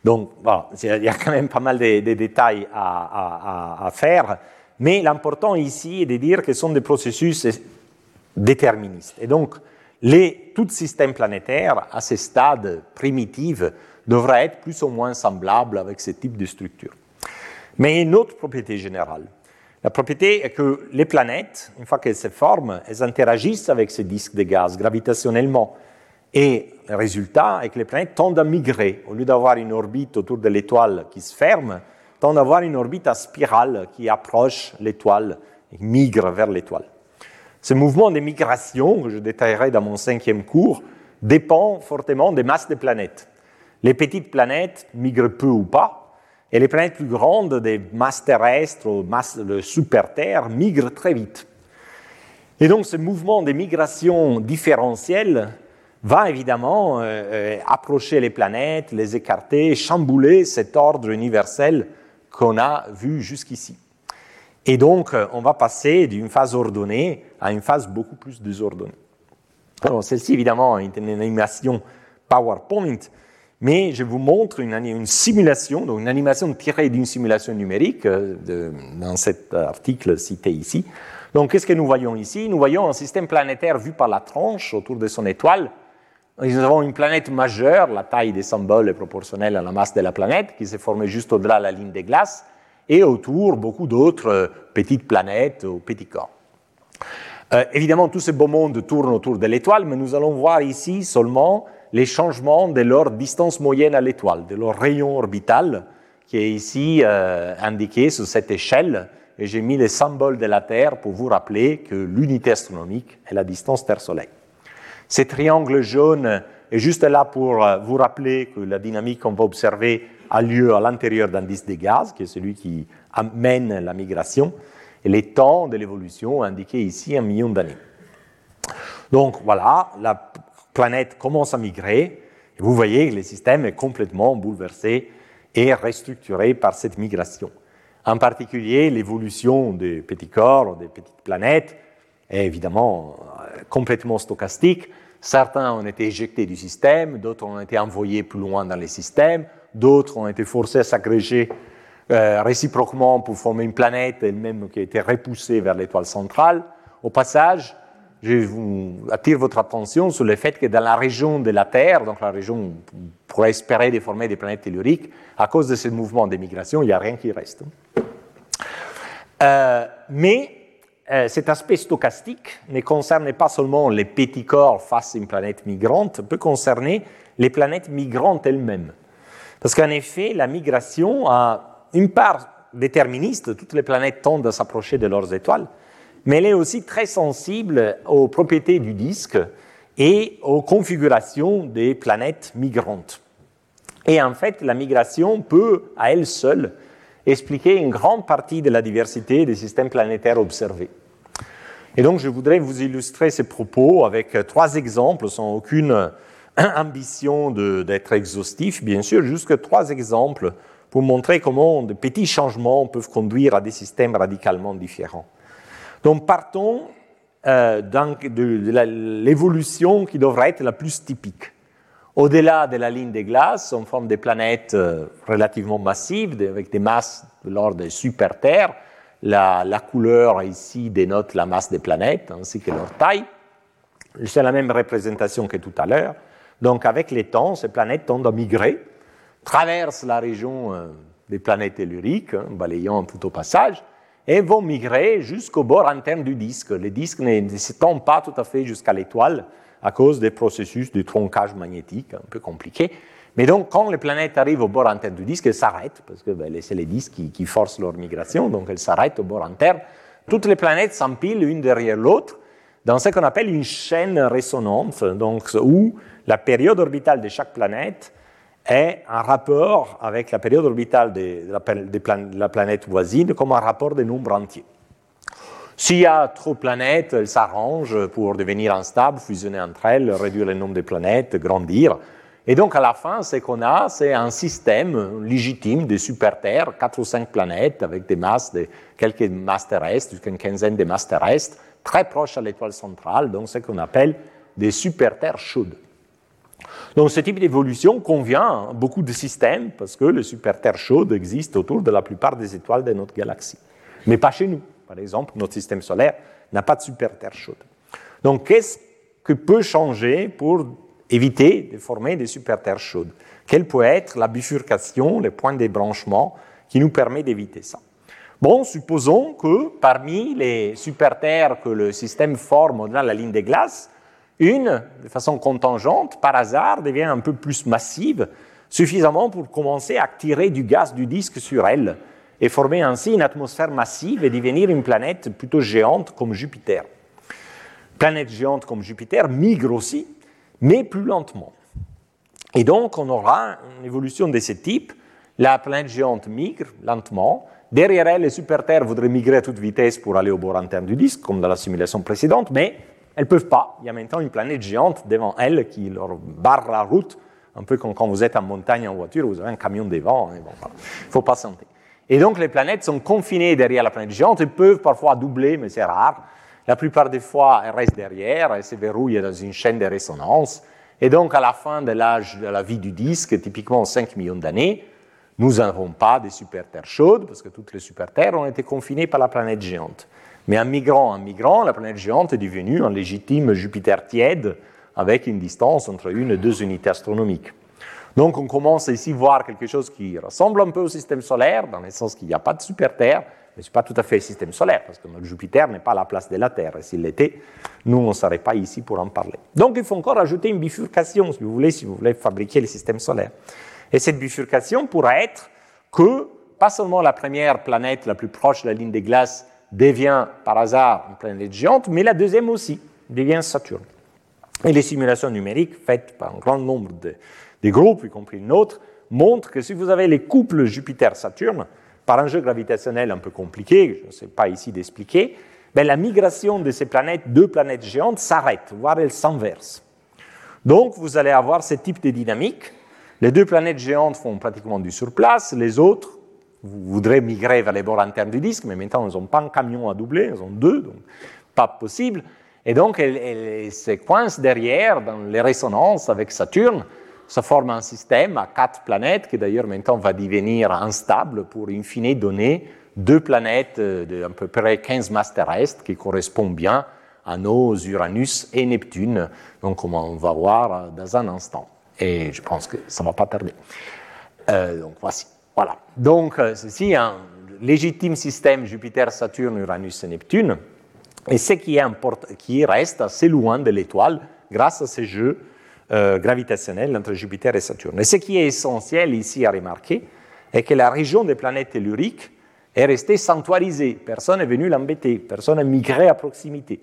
Donc, voilà, il y a quand même pas mal de, détails à, faire, mais l'important ici est de dire que ce sont des processus déterministes. Et donc, les, tout système planétaire, à ce stade primitif, devrait être plus ou moins semblable avec ce type de structure. Mais une autre propriété générale, la propriété est que les planètes, une fois qu'elles se forment, elles interagissent avec ces disques de gaz gravitationnellement. Et le résultat est que les planètes tendent à migrer. Au lieu d'avoir une orbite autour de l'étoile qui se ferme, tendent à avoir une orbite à spirale qui approche l'étoile et migre vers l'étoile. Ce mouvement de migration, que je détaillerai dans mon cinquième cours, dépend fortement des masses des planètes. Les petites planètes migrent peu ou pas, Et les planètes plus grandes, des masses terrestres ou de super-terre, migrent très vite. Et donc ce mouvement de migration différentielle va évidemment euh, euh, approcher les planètes, les écarter, chambouler cet ordre universel qu'on a vu jusqu'ici. Et donc, euh, on va passer d'une phase ordonnée à une phase beaucoup plus désordonnée. Alors, celle-ci, évidemment, est une animation PowerPoint, mais je vous montre une, simulation, donc une animation tirée d'une simulation numérique de, dans cet article cité ici. Donc, qu'est-ce que nous voyons ici? Nous voyons un système planétaire vu par la tranche autour de son étoile, nous avons une planète majeure, la taille des symboles est proportionnelle à la masse de la planète, qui s'est formée juste au-delà de la ligne des glaces, et autour beaucoup d'autres euh, petites planètes ou petits corps. Euh, évidemment, tout ce beau monde tourne autour de l'étoile, mais nous allons voir ici seulement les changements de leur distance moyenne à l'étoile, de leur rayon orbital, qui est ici euh, indiqué sur cette échelle. Et j'ai mis les symboles de la Terre pour vous rappeler que l'unité astronomique est la distance Terre-Soleil. Ce triangle jaune est juste là pour vous rappeler que la dynamique qu'on va observer a lieu à l'intérieur d'un disque de gaz, qui est celui qui amène la migration, et les temps de l'évolution indiqués ici un million d'années. Donc voilà, la planète commence à migrer, et vous voyez que le système est complètement bouleversé et restructuré par cette migration. En particulier, l'évolution des petits corps, des petites planètes, est évidemment euh, complètement stochastique. Certains ont été éjectés du système, d'autres ont été envoyés plus loin dans les systèmes, d'autres ont été forcés à s'agréger euh, réciproquement pour former une planète elle-même qui a été repoussée vers l'étoile centrale. Au passage, je vous attire votre attention sur le fait que dans la région de la Terre, donc la région où on pourrait espérer de former des planètes telluriques, à cause de ce mouvement d'émigration, il n'y a rien qui reste. Euh, mais euh, cet aspect stochastique ne concerne pas seulement les petits corps face à une planète migrante, peut concerner les planètes migrantes elles-mêmes. Parce qu'en effet, la migration a une part déterministe, toutes les planètes tendent à s'approcher de leurs étoiles, mais elle est aussi très sensible aux propriétés du disque et aux configurations des planètes migrantes. Et en fait, la migration peut, à elle seule, expliquer une grande partie de la diversité des systèmes planétaires observés. Et donc, je voudrais vous illustrer ces propos avec trois exemples, sans aucune ambition d'être exhaustif, bien sûr, juste trois exemples pour montrer comment de petits changements peuvent conduire à des systèmes radicalement différents. Donc, partons euh, de l'évolution qui devrait être la plus typique. Au-delà de la ligne des glaces, on forme des planètes euh, relativement massives, avec des masses de l'ordre de super-Terre. La, couleur ici dénote la masse des planètes ainsi que leur taille. C'est la même représentation que tout à l'heure. Donc avec les temps, ces planètes tendent à migrer, traversent la région euh, des planètes telluriques, hein, balayant tout au passage, et vont migrer jusqu'au bord interne du disque. Le disque ne s'étend pas tout à fait jusqu'à l'étoile à cause des processus de troncage magnétique un peu compliqués. Mais donc, quand les planètes arrivent au bord interne du disque, elles s'arrêtent, parce que ben, c'est les disques qui, forcent leur migration, donc elles s'arrêtent au bord interne. Toutes les planètes s'empilent l'une derrière l'autre dans ce qu'on appelle une chaîne résonante, donc, où la période orbitale de chaque planète est en rapport avec la période orbitale de, la, planète voisine, comme un rapport des nombres entiers. S'il y a trop de planètes, elles s'arrangent pour devenir instables, fusionner entre elles, réduire le nombre de planètes, grandir. Et donc, à la fin, ce qu'on a, c'est un système légitime de super-Terre, quatre ou cinq planètes avec des masses, de, quelques masses terrestres, jusqu'à une quinzaine de masses terrestres, très proches à l'étoile centrale, donc ce qu'on appelle des super-Terres chaudes. Donc, ce type d'évolution convient à beaucoup de systèmes parce que les super-Terres chaudes existent autour de la plupart des étoiles de notre galaxie. Mais pas chez nous. Par exemple, notre système solaire n'a pas de super-Terre chaude. Donc, qu'est-ce que peut changer pour éviter de former des super-terres chaudes? Quelle peut être la bifurcation, le point débranchement qui nous permet d'éviter ça? Bon, supposons que parmi les super-terres que le système forme de la ligne des glaces, une, de façon contingente, par hasard, devient un peu plus massive, suffisamment pour commencer à tirer du gaz du disque sur elle et former ainsi une atmosphère massive et devenir une planète plutôt géante comme Jupiter. Planète géante comme Jupiter migre aussi mais plus lentement. Et donc, on aura une évolution de ce type la planète géante migre lentement. Derrière elle, les super-terres voudraient migrer à toute vitesse pour aller au bord interne du disque, comme dans la simulation précédente, mais elles ne peuvent pas. Il y a maintenant une planète géante devant elles qui leur barre la route, un peu comme quand vous êtes en montagne en voiture, vous avez un camion devant, il ne faut pas sentir. Et donc les planètes sont confinées derrière la planète géante, elles peuvent parfois doubler, mais c'est rare. La plupart des fois, elles restent derrière, elles se verrouillent dans une chaîne de résonance. Et donc à la fin de l'âge de la vie du disque, typiquement 5 millions d'années, nous n'avons pas de super-terres chaudes, parce que toutes les super-terres ont été confinées par la planète géante. Mais en migrant, en migrant, la planète géante est devenue un légitime Jupiter tiède, avec une distance entre une et deux unités astronomiques. Donc on commence ici à voir quelque chose qui ressemble un peu au système solaire, dans le sens qu'il n'y a pas de super-terre, mais ce n'est pas tout à fait le système solaire, parce que notre Jupiter n'est pas à la place de la Terre. Et s'il l'était, nous, on ne serait pas ici pour en parler. Donc il faut encore ajouter une bifurcation, si vous voulez, si vous voulez fabriquer le système solaire. Et cette bifurcation pourrait être que, pas seulement la première planète la plus proche de la ligne des glaces devient par hasard une planète géante, mais la deuxième aussi devient Saturne. Et les simulations numériques faites par un grand nombre de, groupes, y compris le nôtre, montrent que si vous avez les couples Jupiter-Saturne, par un jeu gravitationnel un peu compliqué, je ne sais pas ici d'expliquer, ben la migration de ces planètes, deux planètes géantes, s'arrête, voire elle s'inverse. Donc vous allez avoir ce type de dynamique. Les deux planètes géantes font pratiquement du surplace, les autres vous voudrez migrer vers les bords internes du disque, mais maintenant, ils n'ont pas un camion à doubler, ils ont deux, donc pas possible. Et donc, elles, se coincent derrière dans les résonances avec Saturne. Ça forme un système à quatre planètes qui d'ailleurs maintenant va devenir instable pour in fine donner deux planètes de à peu près 15 masses terrestres qui correspondent bien à nos Uranus et Neptune, donc comme on va voir dans un instant. Et je pense que ça ne va pas tarder. Euh, donc voici. Voilà. Donc, euh, ceci est un légitime système Jupiter, Saturne, Uranus et Neptune. Et ce qui, est qui reste assez loin de l'étoile grâce à ces jeux euh, gravitationnels entre Jupiter et Saturne. Et ce qui est essentiel ici à remarquer est que la région des planètes telluriques est restée sanctuarisée. Personne n'est venu l'embêter, personne n'a migré à proximité.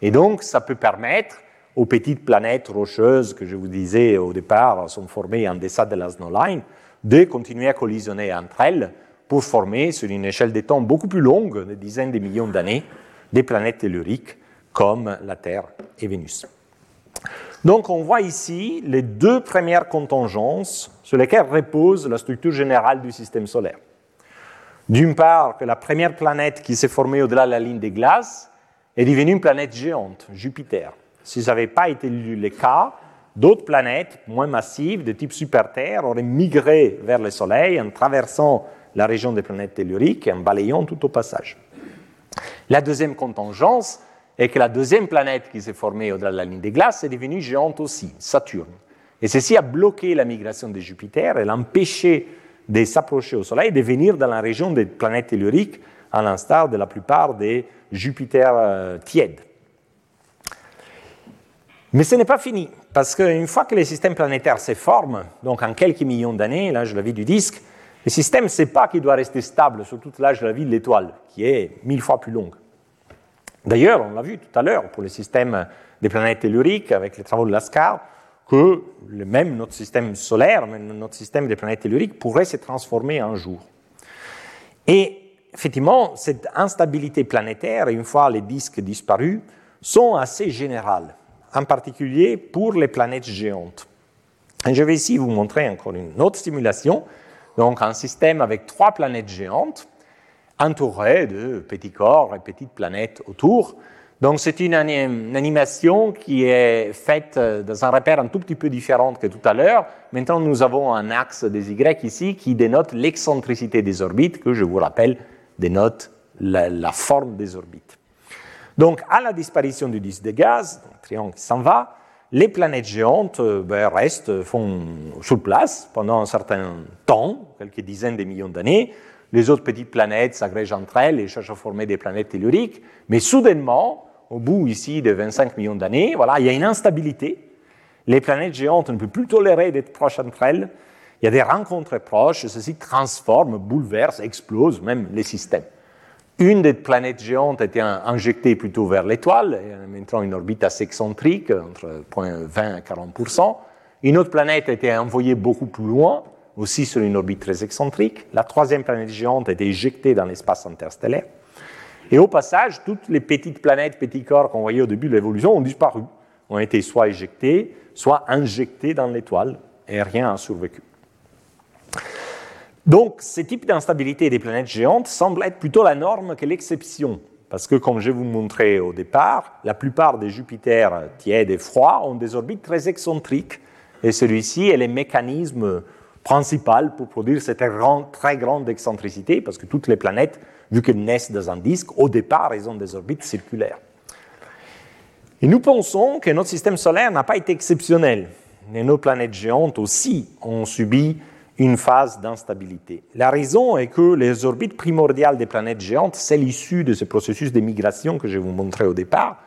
Et donc, ça peut permettre aux petites planètes rocheuses que je vous disais au départ sont formées en deçà de la Snow Line de continuer à collisionner entre elles pour former, sur une échelle de temps beaucoup plus longue, des dizaines de millions d'années, des planètes telluriques comme la Terre et Vénus. Donc on voit ici les deux premières contingences sur lesquelles repose la structure générale du système solaire. D'une part, que la première planète qui s'est formée au-delà de la ligne des glaces est devenue une planète géante, Jupiter. Si ça n'avait pas été le cas, d'autres planètes moins massives de type super-Terre auraient migré vers le Soleil en traversant la région des planètes telluriques et en balayant tout au passage. La deuxième contingence est que la deuxième planète qui s'est formée au-delà de la ligne des glaces est devenue géante aussi, Saturne. Et ceci a bloqué la migration de Jupiter et l'a empêché de s'approcher au Soleil et de venir dans la région des planètes telluriques, à l'instar de la plupart des Jupiter euh, tièdes. Mais ce n'est pas fini, parce qu'une fois que les systèmes planétaires se forment, donc en quelques millions d'années, l'âge de la vie du disque, le système ne sait pas qu'il doit rester stable sur toute l'âge de la vie de l'étoile, qui est mille fois plus longue. D'ailleurs, on l'a vu tout à l'heure pour le système des planètes telluriques avec les travaux de Lascar, que même notre système solaire, même notre système des planètes telluriques pourrait se transformer un jour. Et effectivement, cette instabilité planétaire, une fois les disques disparus, sont assez générales en particulier pour les planètes géantes. Et je vais ici vous montrer encore une autre simulation, donc un système avec trois planètes géantes entourées de petits corps et petites planètes autour. Donc c'est une, animation qui est faite dans un repère un tout petit peu différent que tout à l'heure. Maintenant, nous avons un axe des Y ici qui dénote l'excentricité des orbites, que je vous rappelle dénote la forme des orbites. Donc, à la disparition du disque de gaz, le triangle s'en va, les planètes géantes euh, ben, restent, font sur place pendant un certain temps, quelques dizaines de millions d'années. Les autres petites planètes s'agrègent entre elles et cherchent à former des planètes telluriques. Mais soudainement, au bout ici de 25 millions d'années, voilà, il y a une instabilité. Les planètes géantes ne peuvent plus tolérer d'être proches entre elles. Il y a des rencontres proches, ceci transforme, bouleverse, explose même les systèmes. Une des planètes géantes a été injectée plutôt vers l'étoile, maintenant une orbite assez excentrique, entre 20 et 40% Une autre planète a été envoyée beaucoup plus loin, aussi sur une orbite très excentrique. La troisième planète géante a été éjectée dans l'espace interstellaire. Et au passage, toutes les petites planètes, petits corps qu'on voyait au début de l'évolution ont disparu, ont été soit éjectés, soit injectés dans l'étoile, et rien n'a survécu. Donc, ce type d'instabilité des planètes géantes semble être plutôt la norme que l'exception. Parce que, comme je vous montrais au départ, la plupart des Jupiters tièdes et froids ont des orbites très excentriques. Et celui-ci est le mécanisme principal pour produire cette très grande excentricité, parce que toutes les planètes, vu qu'elles naissent dans un disque, au départ, elles ont des orbites circulaires. Et nous pensons que notre système solaire n'a pas été exceptionnel. Et nos planètes géantes aussi ont subi une phase d'instabilité. La raison est que les orbites primordiales des planètes géantes, celles issues de ce processus de migration que je vous montrais au départ,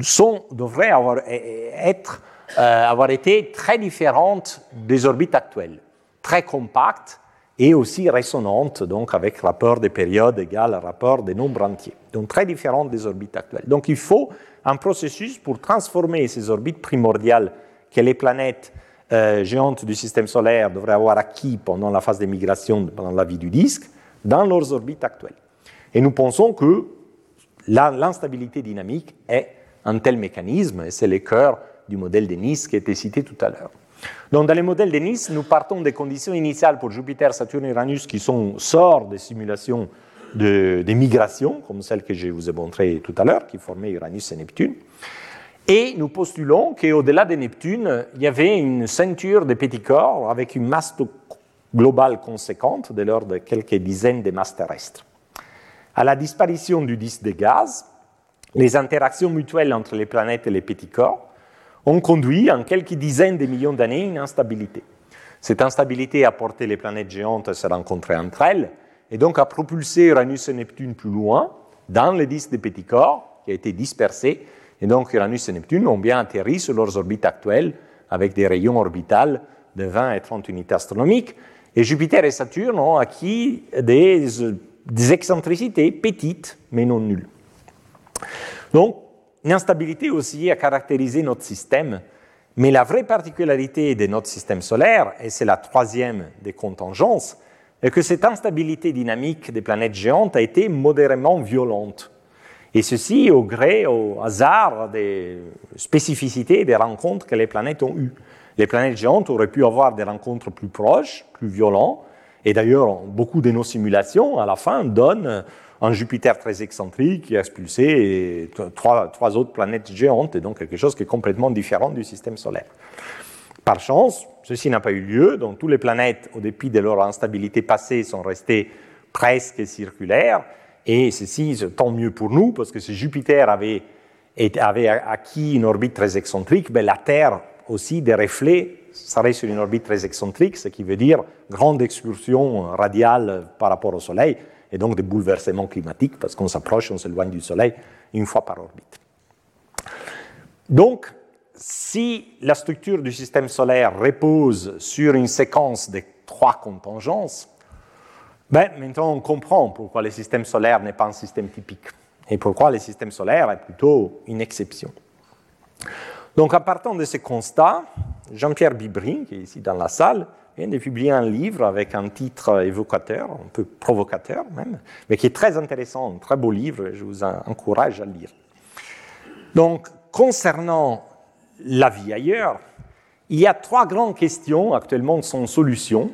sont, devraient avoir, être, euh, avoir été très différentes des orbites actuelles, très compactes et aussi résonantes, donc avec rapport des périodes égal à rapport des nombres entiers, donc très différentes des orbites actuelles. Donc il faut un processus pour transformer ces orbites primordiales que les planètes euh, géantes du système solaire devraient avoir acquis pendant la phase d'émigration, pendant la vie du disque, dans leurs orbites actuelles. Et nous pensons que l'instabilité dynamique est un tel mécanisme, et c'est le cœur du modèle de Nice qui été cité tout à l'heure. Donc, dans les modèles de Nice, nous partons des conditions initiales pour Jupiter, Saturne et Uranus qui sont sorts des simulations de, de migration, comme celle que je vous ai montrées tout à l'heure, qui formaient Uranus et Neptune. Et nous postulons qu'au-delà de Neptune, il y avait une ceinture de petits corps avec une masse globale conséquente, de l'ordre de quelques dizaines de masses terrestres. À la disparition du disque de gaz, les interactions mutuelles entre les planètes et les petits corps ont conduit en quelques dizaines de millions d'années une instabilité. Cette instabilité a porté les planètes géantes à se rencontrer entre elles et donc a propulsé Uranus et Neptune plus loin dans le disque des petits corps qui a été dispersé et donc Uranus et Neptune ont bien atterri sur leurs orbites actuelles avec des rayons orbitales de 20 et 30 unités astronomiques. Et Jupiter et Saturne ont acquis des, des excentricités petites, mais non nulles. Donc, une instabilité aussi a caractérisé notre système, mais la vraie particularité de notre système solaire, et c'est la troisième des contingences, est que cette instabilité dynamique des planètes géantes a été modérément violente. Et ceci au gré, au hasard des spécificités des rencontres que les planètes ont eues. Les planètes géantes auraient pu avoir des rencontres plus proches, plus violentes, et d'ailleurs, beaucoup de nos simulations, à la fin, donnent un Jupiter très excentrique qui a expulsé trois, trois autres planètes géantes, et donc quelque chose qui est complètement différent du système solaire. Par chance, ceci n'a pas eu lieu, donc toutes les planètes, au dépit de leur instabilité passée, sont restées presque circulaires, et ceci, tant mieux pour nous, parce que si Jupiter avait, acquis une orbite très excentrique, ben la Terre aussi, des reflets, serait sur une orbite très excentrique, ce qui veut dire grande excursion radiale par rapport au Soleil, et donc des bouleversements climatiques, parce qu'on s'approche, on s'éloigne du Soleil une fois par orbite. Donc, si la structure du système solaire repose sur une séquence de trois contingences, ben, maintenant, on comprend pourquoi le système solaire n'est pas un système typique et pourquoi le système solaire est plutôt une exception. Donc, en partant de ces constats, Jean-Pierre Bibrin, qui est ici dans la salle, vient de publier un livre avec un titre évocateur, un peu provocateur même, mais qui est très intéressant, un très beau livre, et je vous encourage à le lire. Donc, concernant la vie ailleurs, il y a trois grandes questions actuellement sans solution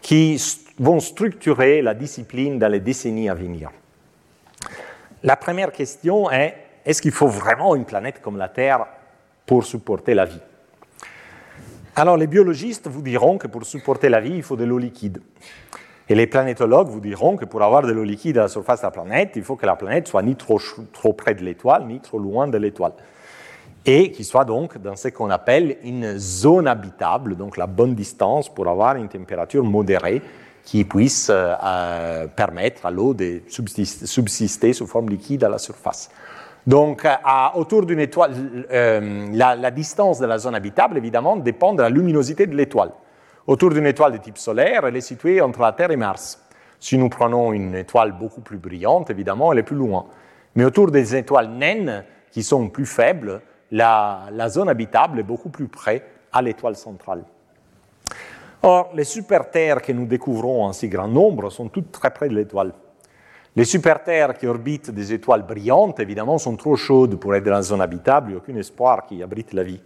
qui vont structurer la discipline dans les décennies à venir. La première question est, est-ce qu'il faut vraiment une planète comme la Terre pour supporter la vie? Alors les biologistes vous diront que pour supporter la vie, il faut de l'eau liquide. Et les planétologues vous diront que pour avoir de l'eau liquide à la surface de la planète, il faut que la planète soit ni trop, trop près de l'étoile, ni trop loin de l'étoile et qui soit donc dans ce qu'on appelle une zone habitable, donc la bonne distance pour avoir une température modérée qui puisse euh, permettre à l'eau de subsister, sous forme liquide à la surface. Donc, autour d'une étoile, euh, la, distance de la zone habitable, évidemment, dépend de la luminosité de l'étoile. Autour d'une étoile de type solaire, elle est située entre la Terre et Mars. Si nous prenons une étoile beaucoup plus brillante, évidemment, elle est plus loin. Mais autour des étoiles naines, qui sont plus faibles, la, zone habitable est beaucoup plus près à l'étoile centrale. Or, les super-terres que nous découvrons en si grand nombre sont toutes très près de l'étoile. Les super-terres qui orbitent des étoiles brillantes, évidemment, sont trop chaudes pour être dans la zone habitable, il n'y a aucun espoir qui abrite la vie.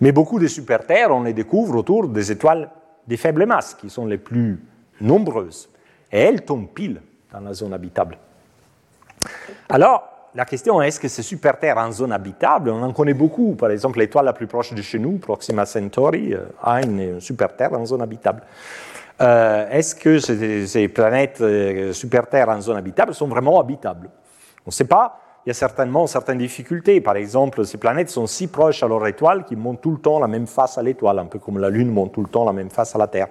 Mais beaucoup de super-terres, on les découvre autour des étoiles des faibles masses, qui sont les plus nombreuses. Et elles tombent pile dans la zone habitable. Alors, la question est est-ce que ces super-terres en zone habitable, on en connaît beaucoup. Par exemple, l'étoile la plus proche de chez nous, Proxima Centauri, euh, a une super-terre en zone habitable. Euh, est-ce que ces, planètes euh, super-terres en zone habitable sont vraiment habitables? On ne sait pas. Il y a certainement certaines difficultés. Par exemple, ces planètes sont si proches à leur étoile qu'ils montent tout le temps la même face à l'étoile, un peu comme la Lune monte tout le temps la même face à la Terre.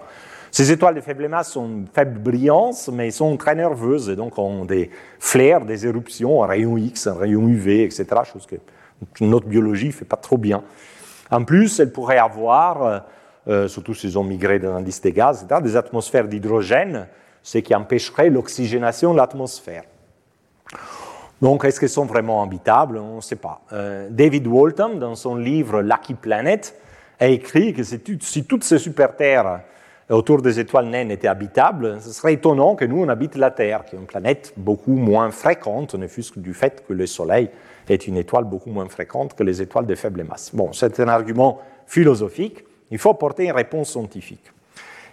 Ces étoiles de faible masse sont faible brillance, mais sont très nerveuses et donc ont des flares, des éruptions, un rayon X, un rayon UV, etc. Chose que notre biologie ne fait pas trop bien. En plus, elles pourraient avoir, euh, euh, surtout s'ils ont migré dans l'indice des gaz, des atmosphères d'hydrogène, ce qui empêcherait l'oxygénation de l'atmosphère. Donc, est-ce qu'elles sont vraiment habitables? On ne sait pas. Euh, David Walton, dans son livre Lucky Planet, a écrit que si toutes ces super-terres autour des étoiles naines étaient habitables, ce serait étonnant que nous, on habite la Terre, qui est une planète beaucoup moins fréquente, ne fût-ce que du fait que le Soleil est une étoile beaucoup moins fréquente que les étoiles de faible masse. Bon, c'est un argument philosophique, il faut porter une réponse scientifique.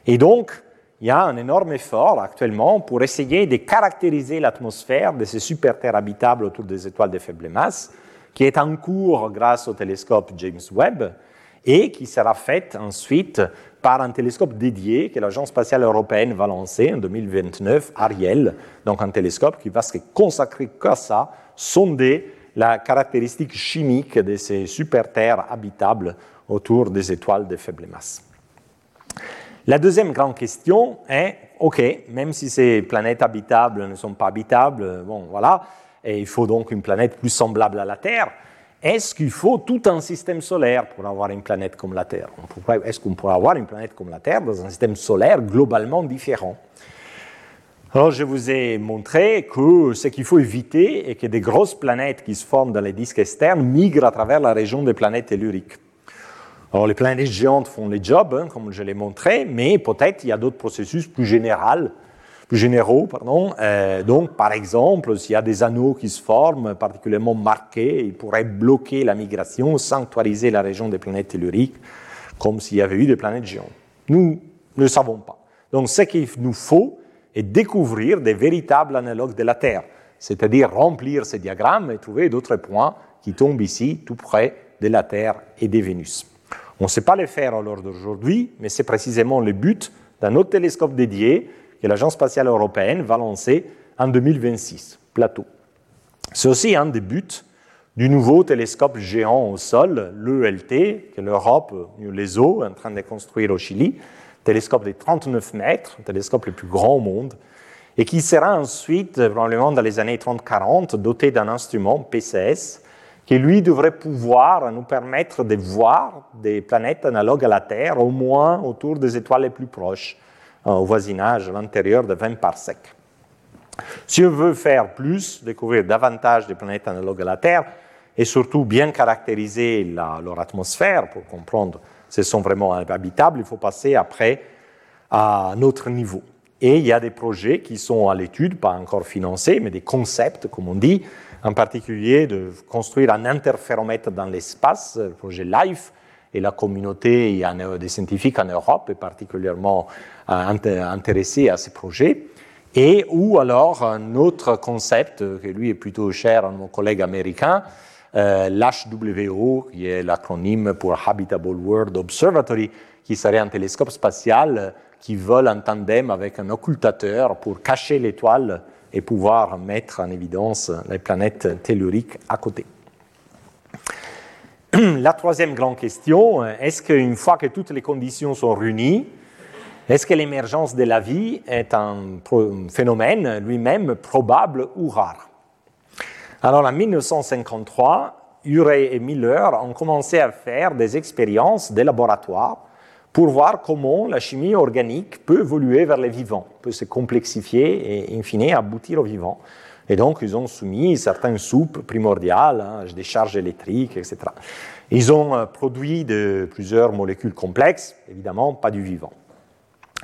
Et donc, il y a un énorme effort actuellement pour essayer de caractériser l'atmosphère de ces super-terres habitables autour des étoiles de faible masse, qui est en cours grâce au télescope James Webb, et qui sera faite ensuite par un télescope dédié que l'Agence spatiale européenne va lancer en 2029, Ariel, donc un télescope qui va se consacrer qu'à ça, sonder la caractéristique chimique de ces super-terres habitables autour des étoiles de faible masse. La deuxième grande question est, OK, même si ces planètes habitables ne sont pas habitables, bon, voilà, et il faut donc une planète plus semblable à la Terre, est-ce qu'il faut tout un système solaire pour avoir une planète comme la Terre? Est-ce qu'on pourrait avoir une planète comme la Terre dans un système solaire globalement différent? Alors, je vous ai montré que ce qu'il faut éviter est que des grosses planètes qui se forment dans les disques externes migrent à travers la région des planètes telluriques. Alors, les planètes géantes font les jobs, hein, comme je l'ai montré, mais peut-être il y a d'autres processus plus généraux généraux. Pardon. Euh, donc, par exemple, s'il y a des anneaux qui se forment particulièrement marqués, ils pourraient bloquer la migration, sanctuariser la région des planètes telluriques, comme s'il y avait eu des planètes géantes. Nous ne savons pas. Donc, ce qu'il nous faut est découvrir des véritables analogues de la Terre, c'est-à-dire remplir ces diagrammes et trouver d'autres points qui tombent ici, tout près de la Terre et des Vénus. On ne sait pas les faire à l'heure d'aujourd'hui, mais c'est précisément le but d'un autre télescope dédié que l'Agence spatiale européenne va lancer en 2026, Plateau. C'est aussi un des buts du nouveau télescope géant au sol, l'ELT, que l'Europe, l'ESO, est en train de construire au Chili, télescope de 39 mètres, télescope le plus grand au monde, et qui sera ensuite, probablement dans les années 30-40, doté d'un instrument PCS, qui lui devrait pouvoir nous permettre de voir des planètes analogues à la Terre, au moins autour des étoiles les plus proches, au voisinage à l'intérieur de 20 parsecs. Si on veut faire plus, découvrir davantage des planètes analogues à la Terre, et surtout bien caractériser leur atmosphère pour comprendre si elles sont vraiment habitables, il faut passer après à un autre niveau. Et il y a des projets qui sont à l'étude, pas encore financés, mais des concepts, comme on dit, en particulier de construire un interféromètre dans l'espace, le projet LIFE, et la communauté des scientifiques en Europe est particulièrement euh, intéressée à ces projets. Et ou alors un autre concept qui lui est plutôt cher à mon collègue américain, euh, l'HWO, qui est l'acronyme pour Habitable World Observatory, qui serait un télescope spatial qui vole en tandem avec un occultateur pour cacher l'étoile et pouvoir mettre en évidence les planètes telluriques à côté. La troisième grande question, est-ce qu'une fois que toutes les conditions sont réunies, est-ce que l'émergence de la vie est un phénomène lui-même probable ou rare? Alors en 1953, Urey et Miller ont commencé à faire des expériences de laboratoire pour voir comment la chimie organique peut évoluer vers les vivants, peut se complexifier et in fine aboutir aux vivants. Et donc, ils ont soumis certaines soupes primordiales, hein, des charges électriques, etc. Ils ont euh, produit de plusieurs molécules complexes, évidemment, pas du vivant.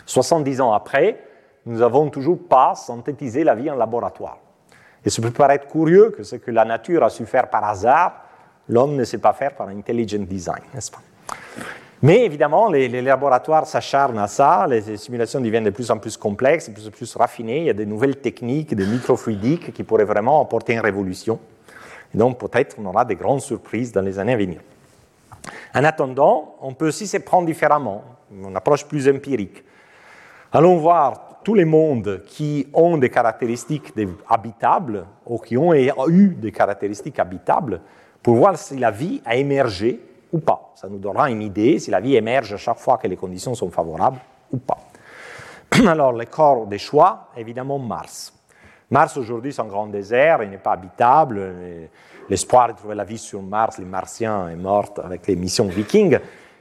70 ans après, nous n'avons toujours pas synthétisé la vie en laboratoire. Et ça peut paraître curieux que ce que la nature a su faire par hasard, l'homme ne sait pas faire par intelligent design, n'est-ce pas? Mais évidemment, les, laboratoires s'acharnent à ça, les, simulations deviennent de plus en plus complexes, de plus en plus raffinées, il y a de nouvelles techniques de microfluidique qui pourraient vraiment apporter une révolution. Donc peut-être on aura des grandes surprises dans les années à venir. En attendant, on peut aussi se prendre différemment, une approche plus empirique. Allons voir tous les mondes qui ont des caractéristiques habitables ou qui ont eu des caractéristiques habitables pour voir si la vie a émergé ou pas. Ça nous donnera une idée si la vie émerge à chaque fois que les conditions sont favorables ou pas. Alors, le corps des choix, évidemment Mars. Mars aujourd'hui c'est un grand désert, il n'est pas habitable. L'espoir de trouver la vie sur Mars, les Martiens, est mort avec les missions Vikings.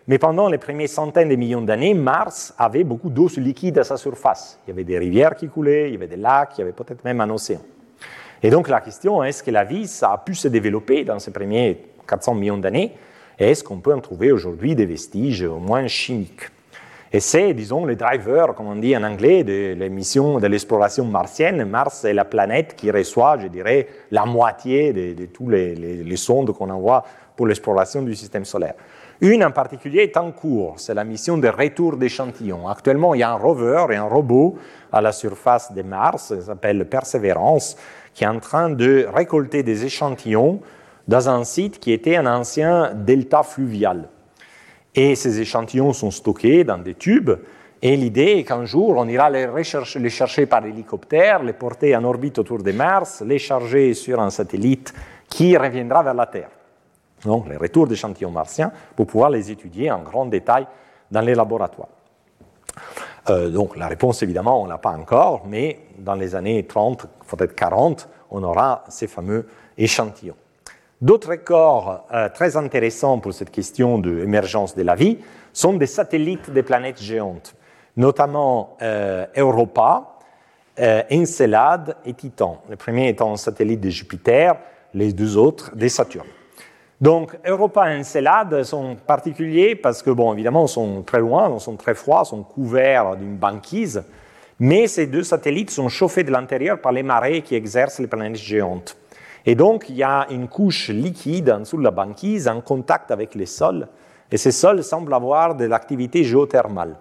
Mais pendant les premières centaines de millions d'années, Mars avait beaucoup d'eau liquide à sa surface. Il y avait des rivières qui coulaient, il y avait des lacs, il y avait peut-être même un océan. Et donc la question est-ce que la vie ça a pu se développer dans ces premiers 400 millions d'années? Est-ce qu'on peut en trouver aujourd'hui des vestiges au moins chimiques? Et c'est, disons, le driver, comme on dit en anglais, de l'émission de l'exploration martienne. Mars est la planète qui reçoit, je dirais, la moitié de, tous les, les sondes qu'on envoie pour l'exploration du système solaire. Une en particulier est en cours, c'est la mission de retour d'échantillons. Actuellement, il y a un rover et un robot à la surface de Mars, ça s'appelle Perseverance, qui est en train de récolter des échantillons dans un site qui était un ancien delta fluvial. Et ces échantillons sont stockés dans des tubes. Et l'idée est qu'un jour, on ira les, chercher par hélicoptère, les porter en orbite autour de Mars, les charger sur un satellite qui reviendra vers la Terre. Donc, les retours d'échantillons martiens pour pouvoir les étudier en grand détail dans les laboratoires. Euh, donc, la réponse, évidemment, on ne l'a pas encore, mais dans les années 30, peut-être 40, on aura ces fameux échantillons. D'autres corps euh, très intéressants pour cette question de l'émergence de la vie sont des satellites des planètes géantes, notamment euh, Europa, euh, Encelade et Titan. Le premier étant un satellite de Jupiter, les deux autres des Saturne. Donc Europa et Encelade sont particuliers parce que, bon, évidemment, ils sont très loin, ils sont très froids, ils sont couverts d'une banquise, mais ces deux satellites sont chauffés de l'intérieur par les marées qui exercent les planètes géantes. Et donc, il y a une couche liquide en dessous de la banquise en contact avec les sols, et ces sols semblent avoir de l'activité géothermale.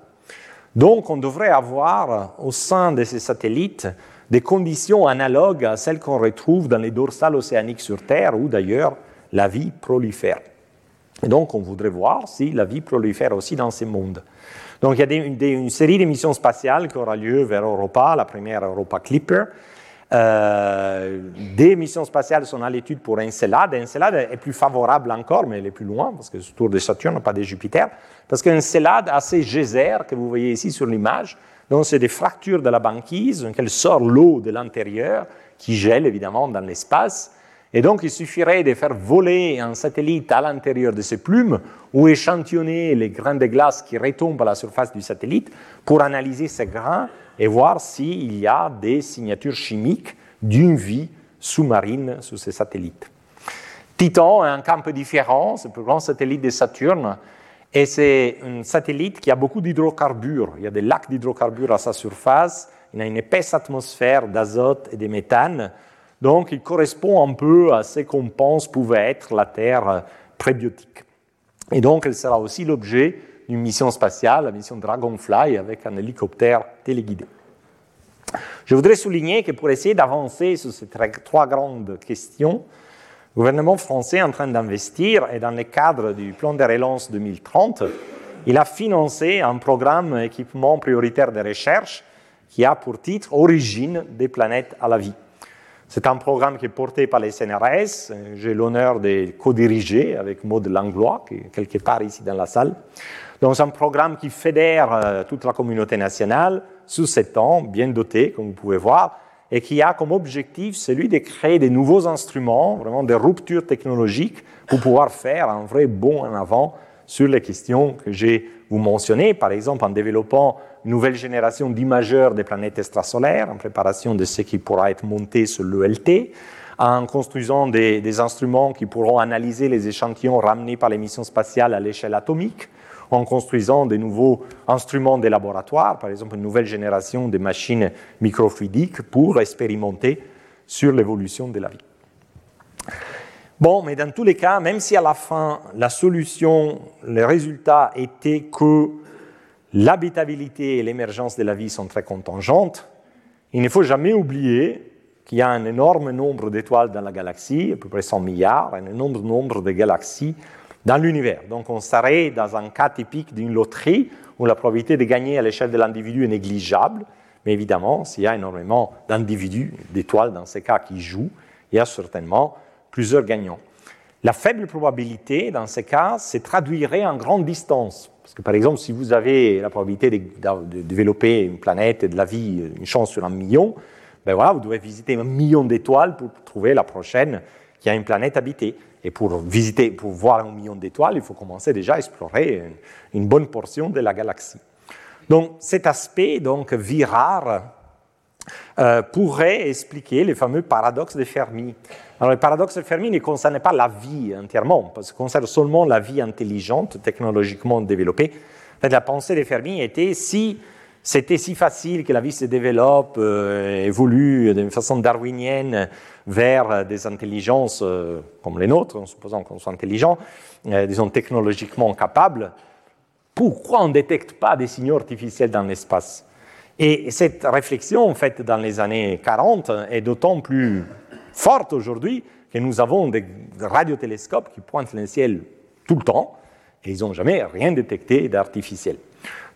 Donc, on devrait avoir au sein de ces satellites des conditions analogues à celles qu'on retrouve dans les dorsales océaniques sur Terre, où d'ailleurs la vie prolifère. Et donc, on voudrait voir si la vie prolifère aussi dans ces mondes. Donc, il y a une série d'émissions spatiales qui aura lieu vers Europa, la première Europa Clipper, euh, des missions spatiales sont à l'étude pour Encelade. Encelade est plus favorable encore, mais elle est plus loin, parce que c'est autour de Saturne, pas de Jupiter. Parce qu'Encelade a ces geysers que vous voyez ici sur l'image. Donc, c'est des fractures de la banquise, donc elle sort l'eau de l'intérieur, qui gèle évidemment dans l'espace. Et donc, il suffirait de faire voler un satellite à l'intérieur de ces plumes ou échantillonner les grains de glace qui retombent à la surface du satellite pour analyser ces grains et voir s'il y a des signatures chimiques d'une vie sous-marine sur ces satellites. Titan est un peu différent, c'est le plus grand satellite de Saturne, et c'est un satellite qui a beaucoup d'hydrocarbures. Il y a des lacs d'hydrocarbures à sa surface, il a une épaisse atmosphère d'azote et de méthane, donc il correspond un peu à ce qu'on pense pouvait être la Terre prébiotique. Et donc elle sera aussi l'objet d'une mission spatiale, la mission Dragonfly, avec un hélicoptère téléguidé. Je voudrais souligner que pour essayer d'avancer sur ces trois grandes questions, le gouvernement français est en train d'investir et dans le cadre du plan de relance 2030, il a financé un programme équipement prioritaire de recherche qui a pour titre Origine des planètes à la vie. C'est un programme qui est porté par les CNRS. J'ai l'honneur de co-diriger avec Maud Langlois, qui est quelque part ici dans la salle. Donc, c'est un programme qui fédère euh, toute la communauté nationale sous sept ans, bien doté, comme vous pouvez voir, et qui a comme objectif celui de créer des nouveaux instruments, vraiment des ruptures technologiques pour pouvoir faire un vrai bond en avant sur les questions que j'ai vous mentionnées, par exemple en développant une nouvelle génération d'imageurs des planètes extrasolaires, en préparation de ce qui pourra être monté sur l'ELT, en construisant des, des, instruments qui pourront analyser les échantillons ramenés par les missions spatiales à l'échelle atomique, en construisant de nouveaux instruments de laboratoire, par exemple une nouvelle génération de machines microfluidiques pour expérimenter sur l'évolution de la vie. Bon, mais dans tous les cas, même si à la fin, la solution, le résultat était que l'habitabilité et l'émergence de la vie sont très contingentes, il ne faut jamais oublier qu'il y a un énorme nombre d'étoiles dans la galaxie, à peu près 100 milliards, un énorme nombre de galaxies dans l'univers. Donc on serait dans un cas typique d'une loterie où la probabilité de gagner à l'échelle de l'individu est négligeable, mais évidemment, s'il y a énormément d'individus, d'étoiles dans ces cas qui jouent, il y a certainement plusieurs gagnants. La faible probabilité, dans ces cas, se traduirait en grande distance. Parce que, par exemple, si vous avez la probabilité de, développer une planète et de la vie, une chance sur un million, ben voilà, vous devez visiter un million d'étoiles pour trouver la prochaine qui a une planète habitée. Et pour visiter, pour voir un million d'étoiles, il faut commencer déjà à explorer une, bonne portion de la galaxie. Donc, cet aspect, donc, vie rare, euh, pourrait expliquer les fameux paradoxes de Fermi. Alors, le paradoxe de Fermi ne concerne pas la vie entièrement, parce que concerne seulement la vie intelligente, technologiquement développée. En la pensée de Fermi était si c'était si facile que la vie se développe, euh, évolue d'une façon darwinienne vers des intelligences euh, comme les nôtres, en supposant qu'on soit intelligent, disons technologiquement capables, pourquoi on ne détecte pas des signaux artificiels dans l'espace? Et cette réflexion faite dans les années 40 est d'autant plus forte aujourd'hui que nous avons des radiotélescopes qui pointent le ciel tout le temps et ils n'ont jamais rien détecté d'artificiel.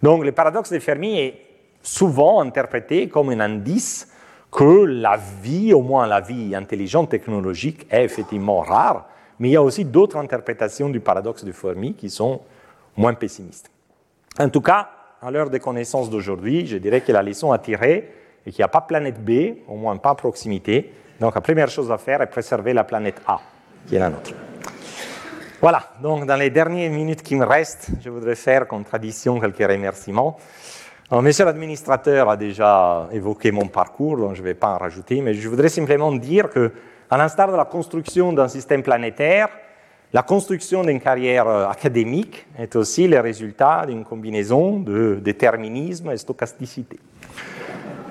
Donc le paradoxe de Fermi est souvent interprété comme un indice que la vie, au moins la vie intelligente technologique, est effectivement rare, mais il y a aussi d'autres interprétations du paradoxe de Fermi qui sont moins pessimistes. En tout cas, à l'heure des connaissances d'aujourd'hui, je dirais que la leçon à tirer est qu'il n'y a pas planète B, au moins pas à proximité. Donc la première chose à faire est préserver la planète A, qui est la nôtre. Voilà, donc dans les dernières minutes qui me restent, je voudrais faire comme tradition quelques remerciements. monsieur l'administrateur a déjà évoqué mon parcours, donc je ne vais pas en rajouter, mais je voudrais simplement dire que, à l'instar de la construction d'un système planétaire, la construction d'une carrière euh, académique est aussi le résultat d'une combinaison de déterminisme et stochasticité.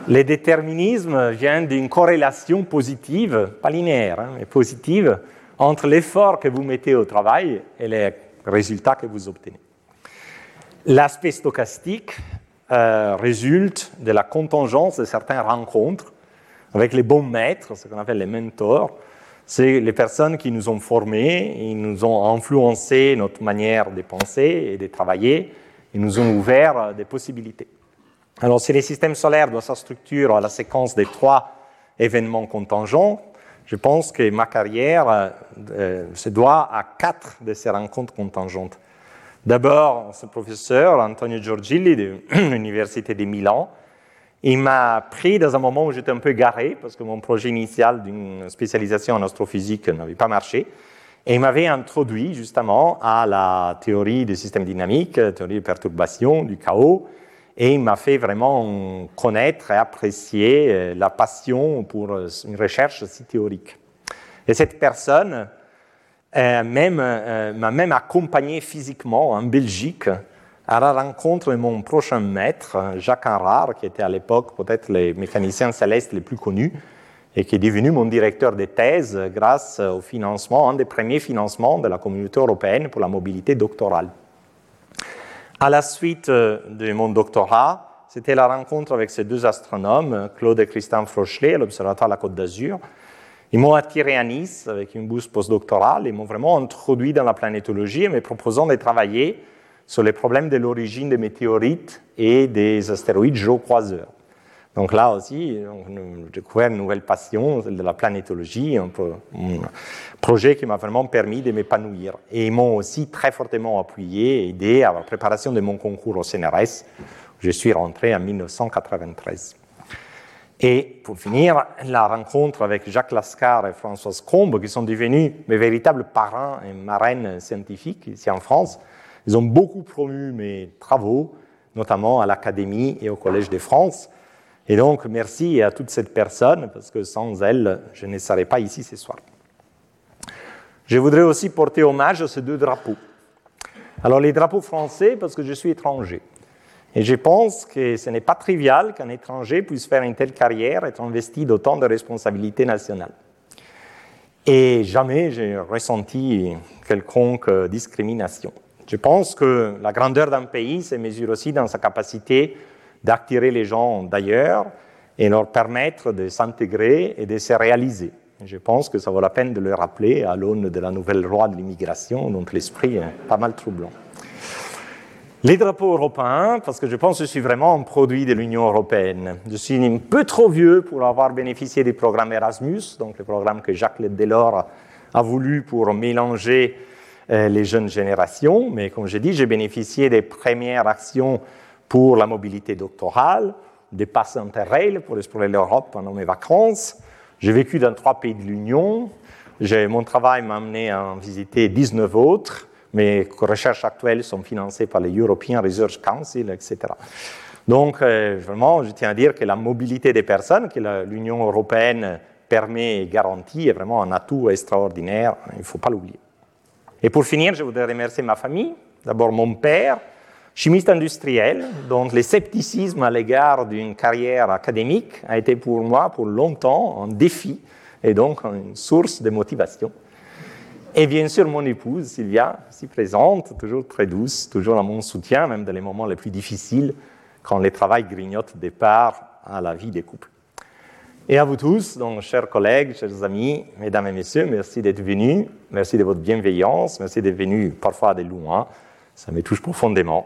Le déterminisme vient d'une corrélation positive, pas linéaire, hein, mais positive, entre l'effort que vous mettez au travail et les résultats que vous obtenez. L'aspect stochastique euh, résulte de la contingence de certaines rencontres avec les bons maîtres, ce qu'on appelle les mentors, c'est les personnes qui nous ont formés, ils nous ont influencé notre manière de penser et de travailler, ils nous ont ouvert des possibilités. Alors, si le système solaire doit sa structure à la séquence des trois événements contingents, je pense que ma carrière euh, se doit à quatre de ces rencontres contingentes. D'abord, ce professeur, Antonio Giorgilli, de l'Université de Milan, il m'a pris dans un moment où j'étais un peu garé, parce que mon projet initial d'une spécialisation en astrophysique n'avait pas marché. Et il m'avait introduit justement à la théorie des systèmes dynamiques, théorie de perturbation, du chaos, et il m'a fait vraiment connaître et apprécier euh, la passion pour euh, une recherche si théorique. Et cette personne euh, m'a même accompagné physiquement en Belgique à la rencontre de mon prochain maître, Jacques Henrard, qui était à l'époque peut-être le mécanicien céleste le plus connu, et qui est devenu mon directeur de thèse grâce au financement, un des premiers financements de la communauté européenne pour la mobilité doctorale. À la suite de mon doctorat, c'était la rencontre avec ces deux astronomes, Claude et Christian Frochelet, à l'Observatoire de la Côte d'Azur. Ils m'ont attiré à Nice avec une bourse postdoctorale et m'ont vraiment introduit dans la planétologie en me proposant de travailler sur les problèmes de l'origine des météorites et des astéroïdes géocroiseurs. Donc là aussi, j'ai découvert une nouvelle passion de la planétologie, un, projet qui m'a vraiment permis de m'épanouir. Et ils m'ont aussi très fortement appuyé aidé à la préparation de mon concours au CNRS. Je suis rentré en 1993. Et pour finir, la rencontre avec Jacques Lascar et Françoise Combe, qui sont devenus mes véritables parents et marraines scientifiques ici en France, ils ont beaucoup promu mes travaux, notamment à l'Académie et au Collège de France. Et donc, merci à toutes ces personnes, parce que sans elles, je ne serais pas ici ce soir. Je voudrais aussi porter hommage à ces deux drapeaux. Alors les drapeaux français, parce que je suis étranger. Et je pense que ce n'est pas trivial qu'un étranger puisse faire une telle carrière, être investi d'autant de responsabilités nationales. Et jamais j'ai ressenti quelconque discrimination. Je pense que la grandeur d'un pays se mesure aussi dans sa capacité d'attirer les gens d'ailleurs et leur permettre de s'intégrer et de se réaliser. Je pense que ça vaut la peine de le rappeler à l'aune de la nouvelle loi de l'immigration, dont l'esprit est pas mal troublant. Les drapeaux européens, parce que je pense que je suis vraiment un produit de l'Union européenne. Je suis un peu trop vieux pour avoir bénéficié du programme Erasmus, donc le programme que Jacques Delors a voulu pour mélanger euh, les jeunes générations. Mais comme je dis, j'ai bénéficié des premières actions pour la mobilité doctorale, des passes interrail pour explorer l'Europe pendant mes vacances. J'ai vécu dans trois pays de l'Union. Mon travail m'a amené à en visiter 19 autres. Mes recherches actuelles sont financées par les European Research Council, etc. Donc, euh, vraiment, je tiens à dire que la mobilité des personnes que l'Union européenne permet et garantit est vraiment un atout extraordinaire. Il ne faut pas l'oublier. Et pour finir, je voudrais remercier ma famille. D'abord mon père, chimiste industriel, dont le scepticisme à l'égard d'une carrière académique a été pour moi, pour longtemps, un défi et donc une source de motivation. Et bien sûr, mon épouse, Sylvia, si présente, toujours très douce, toujours à mon soutien, même dans les moments les plus difficiles, quand le travail grignote des parts à la vie des couples. Et à vous tous, donc, chers collègues, chers amis, mesdames et messieurs, merci d'être venus, merci de votre bienveillance, merci d'être venus parfois de loin, ça me touche profondément.